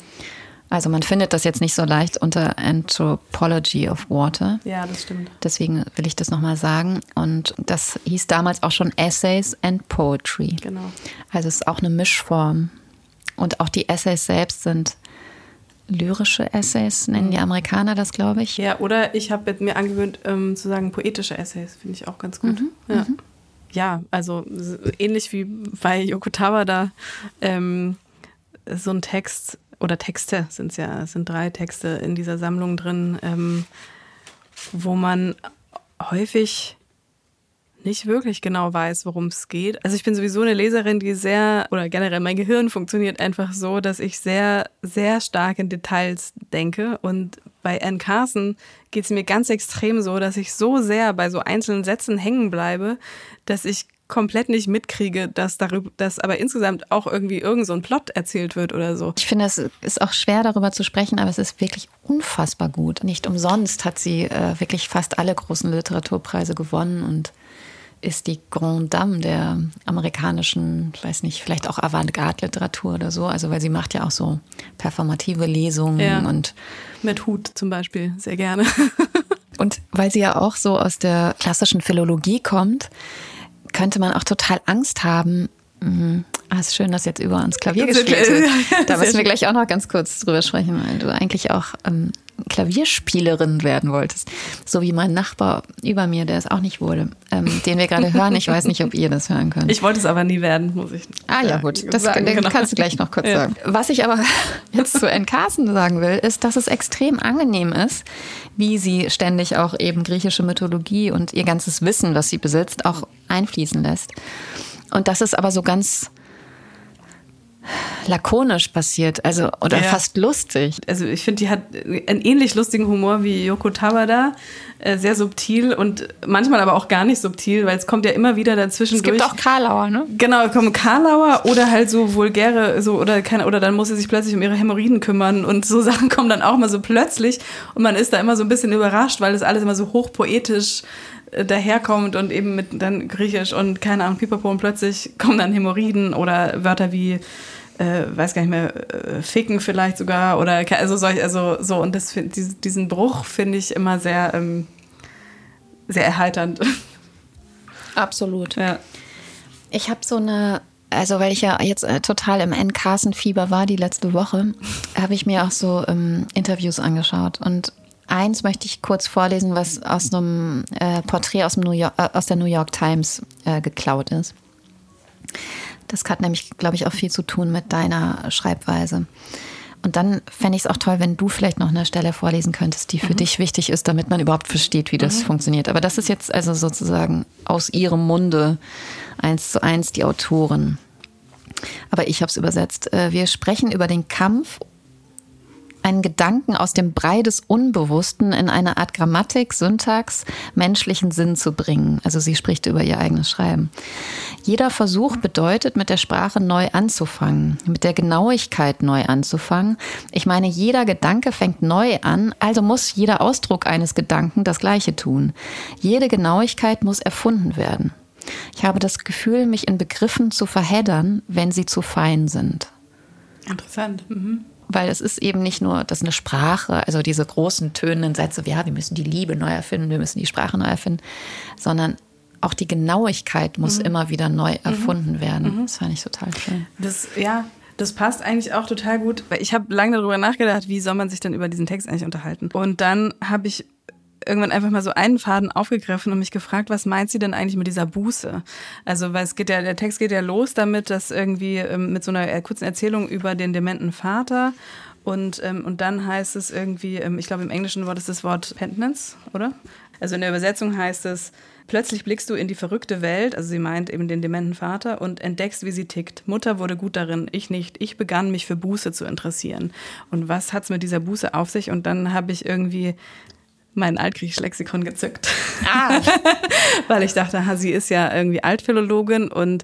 Also man findet das jetzt nicht so leicht unter Anthropology of Water. Ja, das stimmt. Deswegen will ich das nochmal sagen. Und das hieß damals auch schon Essays and Poetry. Genau. Also es ist auch eine Mischform. Und auch die Essays selbst sind lyrische Essays, nennen die mhm. Amerikaner das, glaube ich. Ja, oder ich habe mir angewöhnt ähm, zu sagen poetische Essays, finde ich auch ganz gut. Mhm, ja. Mhm. ja. also ähnlich wie bei Yokotawa da ähm, so ein Text oder Texte sind es ja, es sind drei Texte in dieser Sammlung drin, ähm, wo man häufig nicht wirklich genau weiß, worum es geht. Also ich bin sowieso eine Leserin, die sehr, oder generell mein Gehirn funktioniert einfach so, dass ich sehr, sehr stark in Details denke. Und bei Anne Carson geht es mir ganz extrem so, dass ich so sehr bei so einzelnen Sätzen hängen bleibe, dass ich komplett nicht mitkriege, dass darüber, dass aber insgesamt auch irgendwie irgend so ein Plot erzählt wird oder so. Ich finde, es ist auch schwer darüber zu sprechen, aber es ist wirklich unfassbar gut. Nicht umsonst hat sie äh, wirklich fast alle großen Literaturpreise gewonnen und ist die Grande Dame der amerikanischen, ich weiß nicht, vielleicht auch Avantgarde-Literatur oder so. Also weil sie macht ja auch so performative Lesungen ja. und mit Hut zum Beispiel sehr gerne. und weil sie ja auch so aus der klassischen Philologie kommt, könnte man auch total Angst haben. Mhm. Ah, ist schön, dass jetzt über uns Klavier gespielt wird. Da müssen wir gleich auch noch ganz kurz drüber sprechen, weil du eigentlich auch ähm, Klavierspielerin werden wolltest. So wie mein Nachbar über mir, der es auch nicht wurde, ähm, den wir gerade hören. Ich weiß nicht, ob ihr das hören könnt. Ich wollte es aber nie werden, muss ich. Ah ja, gut. Das sagen, genau. kannst du gleich noch kurz ja. sagen. Was ich aber jetzt zu N. Carson sagen will, ist, dass es extrem angenehm ist, wie sie ständig auch eben griechische Mythologie und ihr ganzes Wissen, was sie besitzt, auch einfließen lässt. Und das ist aber so ganz lakonisch passiert, also oder ja. fast lustig. Also ich finde, die hat einen ähnlich lustigen Humor wie Yoko Tabada, äh, sehr subtil und manchmal aber auch gar nicht subtil, weil es kommt ja immer wieder dazwischen. Es gibt durch. auch Karlauer, ne? Genau, kommen Karlauer oder halt so vulgäre, so oder keine, oder dann muss sie sich plötzlich um ihre Hämorrhoiden kümmern und so Sachen kommen dann auch mal so plötzlich und man ist da immer so ein bisschen überrascht, weil das alles immer so hochpoetisch daherkommt und eben mit dann Griechisch und keine Ahnung, Pipapo und plötzlich kommen dann Hämorrhoiden oder Wörter wie äh, weiß gar nicht mehr, äh, ficken vielleicht sogar oder also solch, also so und das diesen Bruch finde ich immer sehr ähm, sehr erheiternd. Absolut. Ja. Ich habe so eine, also weil ich ja jetzt äh, total im N. Carson-Fieber war die letzte Woche, habe ich mir auch so ähm, Interviews angeschaut. Und eins möchte ich kurz vorlesen, was aus einem äh, Porträt aus, dem New York, äh, aus der New York Times äh, geklaut ist. Das hat nämlich, glaube ich, auch viel zu tun mit deiner Schreibweise. Und dann fände ich es auch toll, wenn du vielleicht noch eine Stelle vorlesen könntest, die für mhm. dich wichtig ist, damit man überhaupt versteht, wie das mhm. funktioniert. Aber das ist jetzt also sozusagen aus ihrem Munde eins zu eins die Autorin. Aber ich habe es übersetzt. Äh, wir sprechen über den Kampf einen Gedanken aus dem Brei des Unbewussten in eine Art Grammatik, Syntax, menschlichen Sinn zu bringen. Also sie spricht über ihr eigenes Schreiben. Jeder Versuch bedeutet, mit der Sprache neu anzufangen, mit der Genauigkeit neu anzufangen. Ich meine, jeder Gedanke fängt neu an, also muss jeder Ausdruck eines Gedanken das gleiche tun. Jede Genauigkeit muss erfunden werden. Ich habe das Gefühl, mich in Begriffen zu verheddern, wenn sie zu fein sind. Interessant. Mhm weil es ist eben nicht nur das eine Sprache, also diese großen tönenden Sätze, ja, wir müssen die Liebe neu erfinden, wir müssen die Sprache neu erfinden, sondern auch die Genauigkeit muss mhm. immer wieder neu mhm. erfunden mhm. werden. Das fand ich total schön. Das, ja, das passt eigentlich auch total gut, weil ich habe lange darüber nachgedacht, wie soll man sich denn über diesen Text eigentlich unterhalten. Und dann habe ich irgendwann einfach mal so einen Faden aufgegriffen und mich gefragt, was meint sie denn eigentlich mit dieser Buße? Also, weil es geht ja, der Text geht ja los damit, dass irgendwie ähm, mit so einer kurzen Erzählung über den dementen Vater und, ähm, und dann heißt es irgendwie, ähm, ich glaube im englischen Wort ist das Wort Penitence, oder? Also in der Übersetzung heißt es, plötzlich blickst du in die verrückte Welt, also sie meint eben den dementen Vater, und entdeckst, wie sie tickt. Mutter wurde gut darin, ich nicht. Ich begann mich für Buße zu interessieren. Und was hat's mit dieser Buße auf sich? Und dann habe ich irgendwie mein altgriechisch Lexikon gezückt. Ah. Weil ich dachte, ha, sie ist ja irgendwie Altphilologin und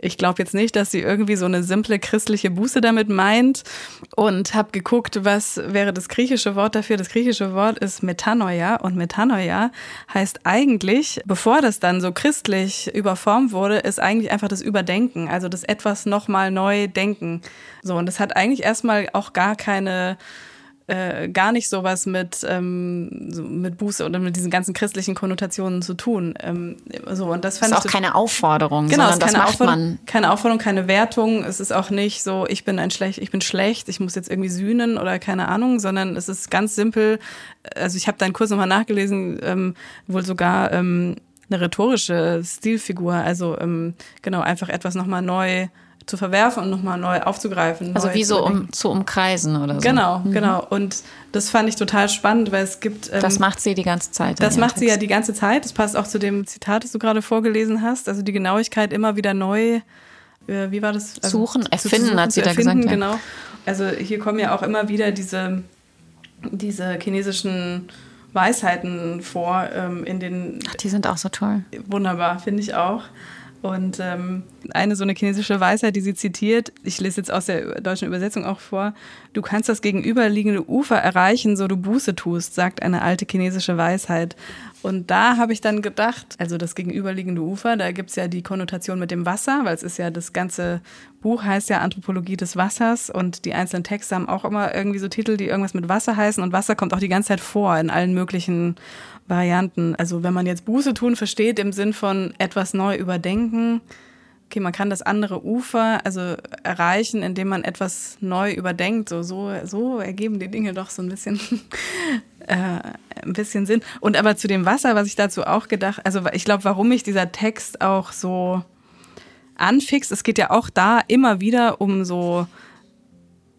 ich glaube jetzt nicht, dass sie irgendwie so eine simple christliche Buße damit meint und habe geguckt, was wäre das griechische Wort dafür. Das griechische Wort ist Metanoia und Metanoia heißt eigentlich, bevor das dann so christlich überformt wurde, ist eigentlich einfach das Überdenken, also das etwas nochmal neu denken. So und das hat eigentlich erstmal auch gar keine äh, gar nicht sowas mit, ähm, so mit Buße oder mit diesen ganzen christlichen Konnotationen zu tun. Ähm, so, und das fand ist ich auch keine Aufforderung, genau, sondern das keine macht man. Keine Aufforderung, keine Wertung. Es ist auch nicht so, ich bin ein schlecht, ich bin schlecht, ich muss jetzt irgendwie sühnen oder keine Ahnung, sondern es ist ganz simpel. Also ich habe deinen Kurs nochmal nachgelesen, ähm, wohl sogar ähm, eine rhetorische Stilfigur. Also ähm, genau, einfach etwas nochmal neu zu verwerfen und nochmal neu aufzugreifen. Also wie so um, zu umkreisen oder so. Genau, mhm. genau. Und das fand ich total spannend, weil es gibt. Ähm, das macht sie die ganze Zeit. Das macht Text. sie ja die ganze Zeit. Das passt auch zu dem Zitat, das du gerade vorgelesen hast. Also die Genauigkeit immer wieder neu. Äh, wie war das? Also, suchen, erfinden, suchen, hat sie da erfinden, gesagt. Ja. Genau. Also hier kommen ja auch immer wieder diese, diese chinesischen Weisheiten vor ähm, in den. Ach, die sind auch so toll. Wunderbar, finde ich auch. Und ähm, eine so eine chinesische Weisheit, die sie zitiert, ich lese jetzt aus der deutschen Übersetzung auch vor, du kannst das gegenüberliegende Ufer erreichen, so du Buße tust, sagt eine alte chinesische Weisheit. Und da habe ich dann gedacht, also das gegenüberliegende Ufer, da gibt es ja die Konnotation mit dem Wasser, weil es ist ja das ganze Buch heißt ja Anthropologie des Wassers und die einzelnen Texte haben auch immer irgendwie so Titel, die irgendwas mit Wasser heißen und Wasser kommt auch die ganze Zeit vor in allen möglichen Varianten. Also wenn man jetzt Buße tun versteht im Sinn von etwas neu überdenken, okay, man kann das andere Ufer also erreichen, indem man etwas neu überdenkt. So, so, so ergeben die Dinge doch so ein bisschen, äh, ein bisschen Sinn. Und aber zu dem Wasser, was ich dazu auch gedacht, also ich glaube, warum mich dieser Text auch so anfixt, es geht ja auch da immer wieder um so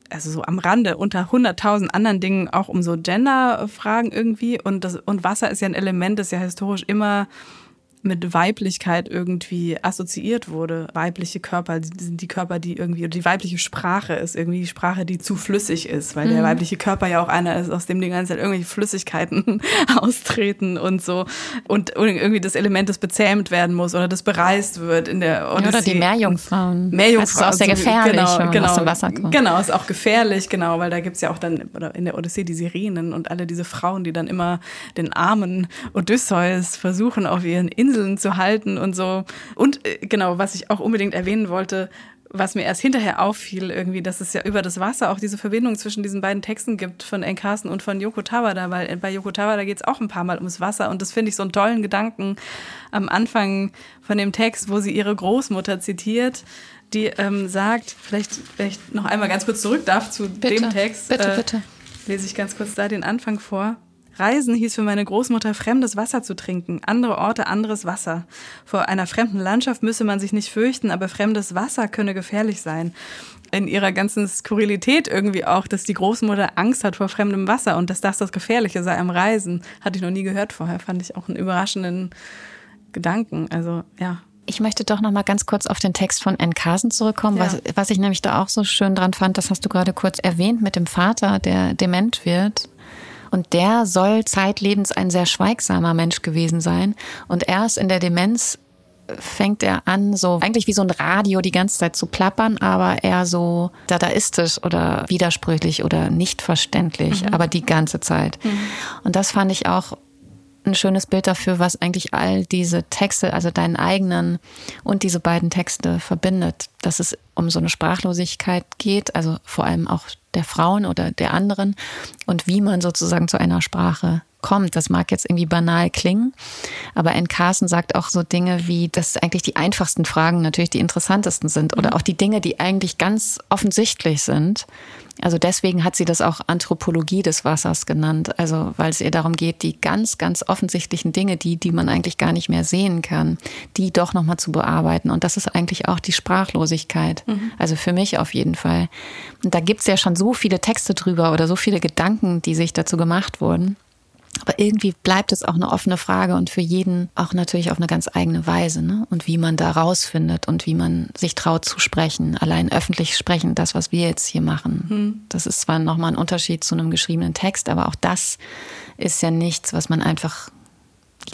also so am Rande unter 100.000 anderen Dingen auch um so Gender-Fragen irgendwie. Und, das, und Wasser ist ja ein Element, das ja historisch immer mit Weiblichkeit irgendwie assoziiert wurde. Weibliche Körper sind die Körper, die irgendwie, oder die weibliche Sprache ist irgendwie die Sprache, die zu flüssig ist, weil mhm. der weibliche Körper ja auch einer ist, aus dem die ganze Zeit irgendwelche Flüssigkeiten austreten und so. Und irgendwie das Element, das bezähmt werden muss oder das bereist wird in der Odyssee. Oder die Meerjungfrauen. Meerjungfrauen. Das ist auch sehr gefährlich, genau, wenn genau, aus dem Wasser kommt. Genau, ist auch gefährlich, genau, weil da gibt's ja auch dann oder in der Odyssee die Sirenen und alle diese Frauen, die dann immer den armen Odysseus versuchen, auf ihren Inseln zu halten und so. Und äh, genau, was ich auch unbedingt erwähnen wollte, was mir erst hinterher auffiel, irgendwie, dass es ja über das Wasser auch diese Verbindung zwischen diesen beiden Texten gibt, von Enkarsen und von Yoko Tawada, weil bei Yoko Tawada geht es auch ein paar Mal ums Wasser und das finde ich so einen tollen Gedanken am Anfang von dem Text, wo sie ihre Großmutter zitiert, die ähm, sagt, vielleicht, wenn ich noch einmal ganz kurz zurück darf zu bitte, dem Text. Bitte, äh, bitte. Lese ich ganz kurz da den Anfang vor. Reisen hieß für meine Großmutter, fremdes Wasser zu trinken, andere Orte, anderes Wasser. Vor einer fremden Landschaft müsse man sich nicht fürchten, aber fremdes Wasser könne gefährlich sein. In ihrer ganzen Skurrilität irgendwie auch, dass die Großmutter Angst hat vor fremdem Wasser und dass das das Gefährliche sei am Reisen. Hatte ich noch nie gehört vorher, fand ich auch einen überraschenden Gedanken. Also, ja. Ich möchte doch noch mal ganz kurz auf den Text von N. Carson zurückkommen, ja. was, was ich nämlich da auch so schön dran fand, das hast du gerade kurz erwähnt mit dem Vater, der dement wird und der soll zeitlebens ein sehr schweigsamer Mensch gewesen sein. Und erst in der Demenz fängt er an, so eigentlich wie so ein Radio die ganze Zeit zu plappern, aber eher so dadaistisch oder widersprüchlich oder nicht verständlich, mhm. aber die ganze Zeit. Mhm. Und das fand ich auch ein schönes Bild dafür, was eigentlich all diese Texte, also deinen eigenen und diese beiden Texte verbindet, dass es um so eine Sprachlosigkeit geht, also vor allem auch der Frauen oder der anderen und wie man sozusagen zu einer Sprache kommt. Das mag jetzt irgendwie banal klingen, aber N. Carson sagt auch so Dinge wie, dass eigentlich die einfachsten Fragen natürlich die interessantesten sind oder mhm. auch die Dinge, die eigentlich ganz offensichtlich sind, also deswegen hat sie das auch Anthropologie des Wassers genannt. Also weil es ihr darum geht, die ganz, ganz offensichtlichen Dinge, die, die man eigentlich gar nicht mehr sehen kann, die doch nochmal zu bearbeiten. Und das ist eigentlich auch die Sprachlosigkeit. Mhm. Also für mich auf jeden Fall. Und da gibt es ja schon so viele Texte drüber oder so viele Gedanken, die sich dazu gemacht wurden. Aber irgendwie bleibt es auch eine offene Frage und für jeden auch natürlich auf eine ganz eigene Weise. Ne? Und wie man da rausfindet und wie man sich traut zu sprechen. Allein öffentlich sprechen, das, was wir jetzt hier machen. Hm. Das ist zwar nochmal ein Unterschied zu einem geschriebenen Text, aber auch das ist ja nichts, was man einfach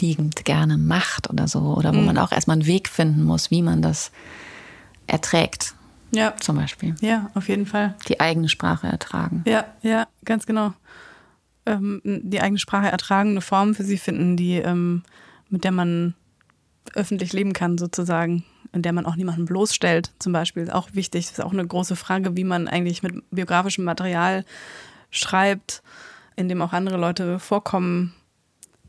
liegend gerne macht oder so. Oder wo hm. man auch erstmal einen Weg finden muss, wie man das erträgt. Ja. Zum Beispiel. Ja, auf jeden Fall. Die eigene Sprache ertragen. Ja, ja, ganz genau ähm, die eigene Sprache ertragen, eine Form für sie finden, die, ähm, mit der man öffentlich leben kann, sozusagen, in der man auch niemanden bloßstellt, zum Beispiel. Ist auch wichtig. Das ist auch eine große Frage, wie man eigentlich mit biografischem Material schreibt, in dem auch andere Leute vorkommen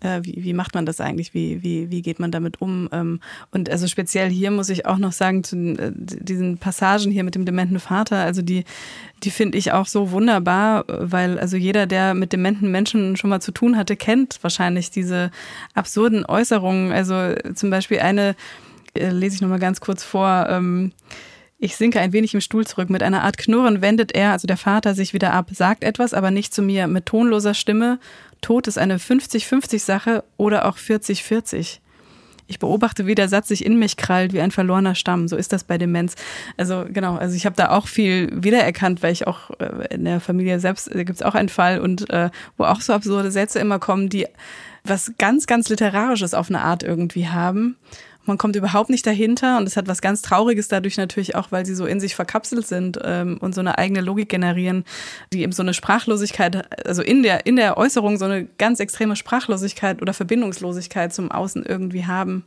äh, wie, wie macht man das eigentlich? Wie, wie, wie geht man damit um? Ähm, und also speziell hier muss ich auch noch sagen, zu äh, diesen Passagen hier mit dem dementen Vater, also die, die finde ich auch so wunderbar, weil also jeder, der mit dementen Menschen schon mal zu tun hatte, kennt wahrscheinlich diese absurden Äußerungen. Also zum Beispiel eine, äh, lese ich nochmal ganz kurz vor, ähm, ich sinke ein wenig im Stuhl zurück. Mit einer Art Knurren wendet er, also der Vater, sich wieder ab, sagt etwas, aber nicht zu mir. Mit tonloser Stimme Tod ist eine 50-50-Sache oder auch 40-40. Ich beobachte, wie der Satz sich in mich krallt, wie ein verlorener Stamm. So ist das bei Demenz. Also genau, also ich habe da auch viel wiedererkannt, weil ich auch äh, in der Familie selbst, da gibt es auch einen Fall und äh, wo auch so absurde Sätze immer kommen, die was ganz, ganz Literarisches auf eine Art irgendwie haben. Man kommt überhaupt nicht dahinter und es hat was ganz Trauriges dadurch natürlich auch, weil sie so in sich verkapselt sind ähm, und so eine eigene Logik generieren, die eben so eine Sprachlosigkeit, also in der, in der Äußerung so eine ganz extreme Sprachlosigkeit oder Verbindungslosigkeit zum Außen irgendwie haben.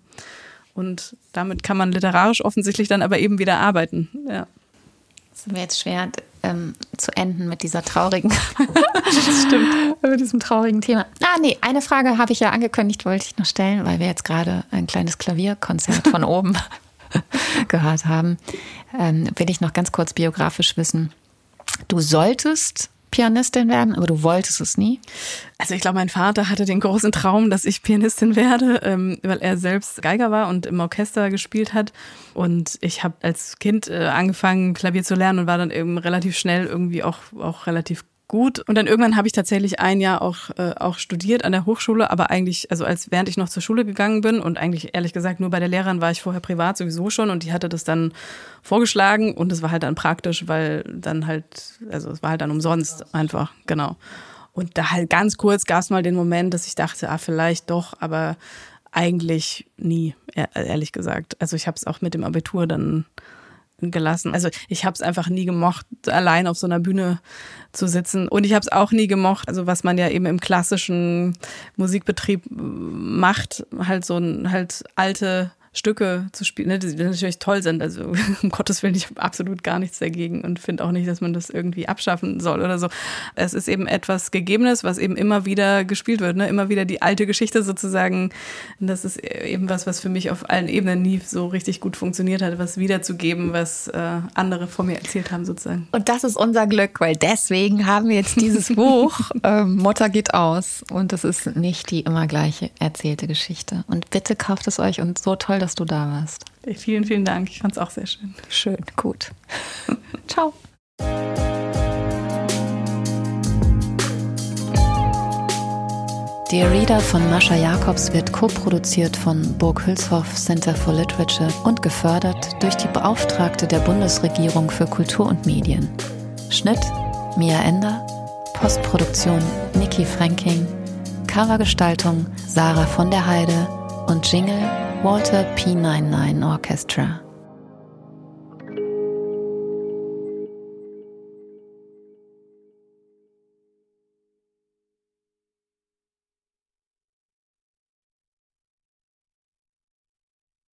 Und damit kann man literarisch offensichtlich dann aber eben wieder arbeiten. Ja. Das ist mir jetzt schwer ähm, zu enden mit dieser traurigen, das stimmt, mit diesem traurigen Thema. Ah, nee, eine Frage habe ich ja angekündigt, wollte ich noch stellen, weil wir jetzt gerade ein kleines Klavierkonzert von oben gehört haben. Ähm, will ich noch ganz kurz biografisch wissen. Du solltest Pianistin werden, aber du wolltest es nie? Also ich glaube, mein Vater hatte den großen Traum, dass ich Pianistin werde, ähm, weil er selbst Geiger war und im Orchester gespielt hat. Und ich habe als Kind äh, angefangen, Klavier zu lernen und war dann eben relativ schnell irgendwie auch, auch relativ gut. Und dann irgendwann habe ich tatsächlich ein Jahr auch, äh, auch studiert an der Hochschule, aber eigentlich, also als während ich noch zur Schule gegangen bin und eigentlich ehrlich gesagt nur bei der Lehrerin war ich vorher privat sowieso schon und die hatte das dann vorgeschlagen und es war halt dann praktisch, weil dann halt, also es war halt dann umsonst einfach, genau. Und da halt ganz kurz gab es mal den Moment, dass ich dachte, ah, vielleicht doch, aber eigentlich nie, ehrlich gesagt. Also ich habe es auch mit dem Abitur dann gelassen. Also ich habe es einfach nie gemocht, allein auf so einer Bühne zu sitzen. Und ich habe es auch nie gemocht, also was man ja eben im klassischen Musikbetrieb macht, halt so ein halt alte Stücke zu spielen, ne, die natürlich toll sind. Also um Gottes Willen, ich habe absolut gar nichts dagegen und finde auch nicht, dass man das irgendwie abschaffen soll oder so. Es ist eben etwas Gegebenes, was eben immer wieder gespielt wird, ne? immer wieder die alte Geschichte sozusagen. Das ist eben was, was für mich auf allen Ebenen nie so richtig gut funktioniert hat, was wiederzugeben, was äh, andere vor mir erzählt haben sozusagen. Und das ist unser Glück, weil deswegen haben wir jetzt dieses Buch ähm, Mutter geht aus und es ist nicht die immer gleiche erzählte Geschichte. Und bitte kauft es euch und so toll, dass du da warst. Vielen, vielen Dank. Ich fand es auch sehr schön. Schön, gut. Ciao. Dear Reader von Mascha Jacobs wird co-produziert von Burg Hülshoff Center for Literature und gefördert durch die Beauftragte der Bundesregierung für Kultur und Medien. Schnitt Mia Ender, Postproduktion Niki Franking, Covergestaltung Sarah von der Heide und Jingle Walter P99 Orchestra.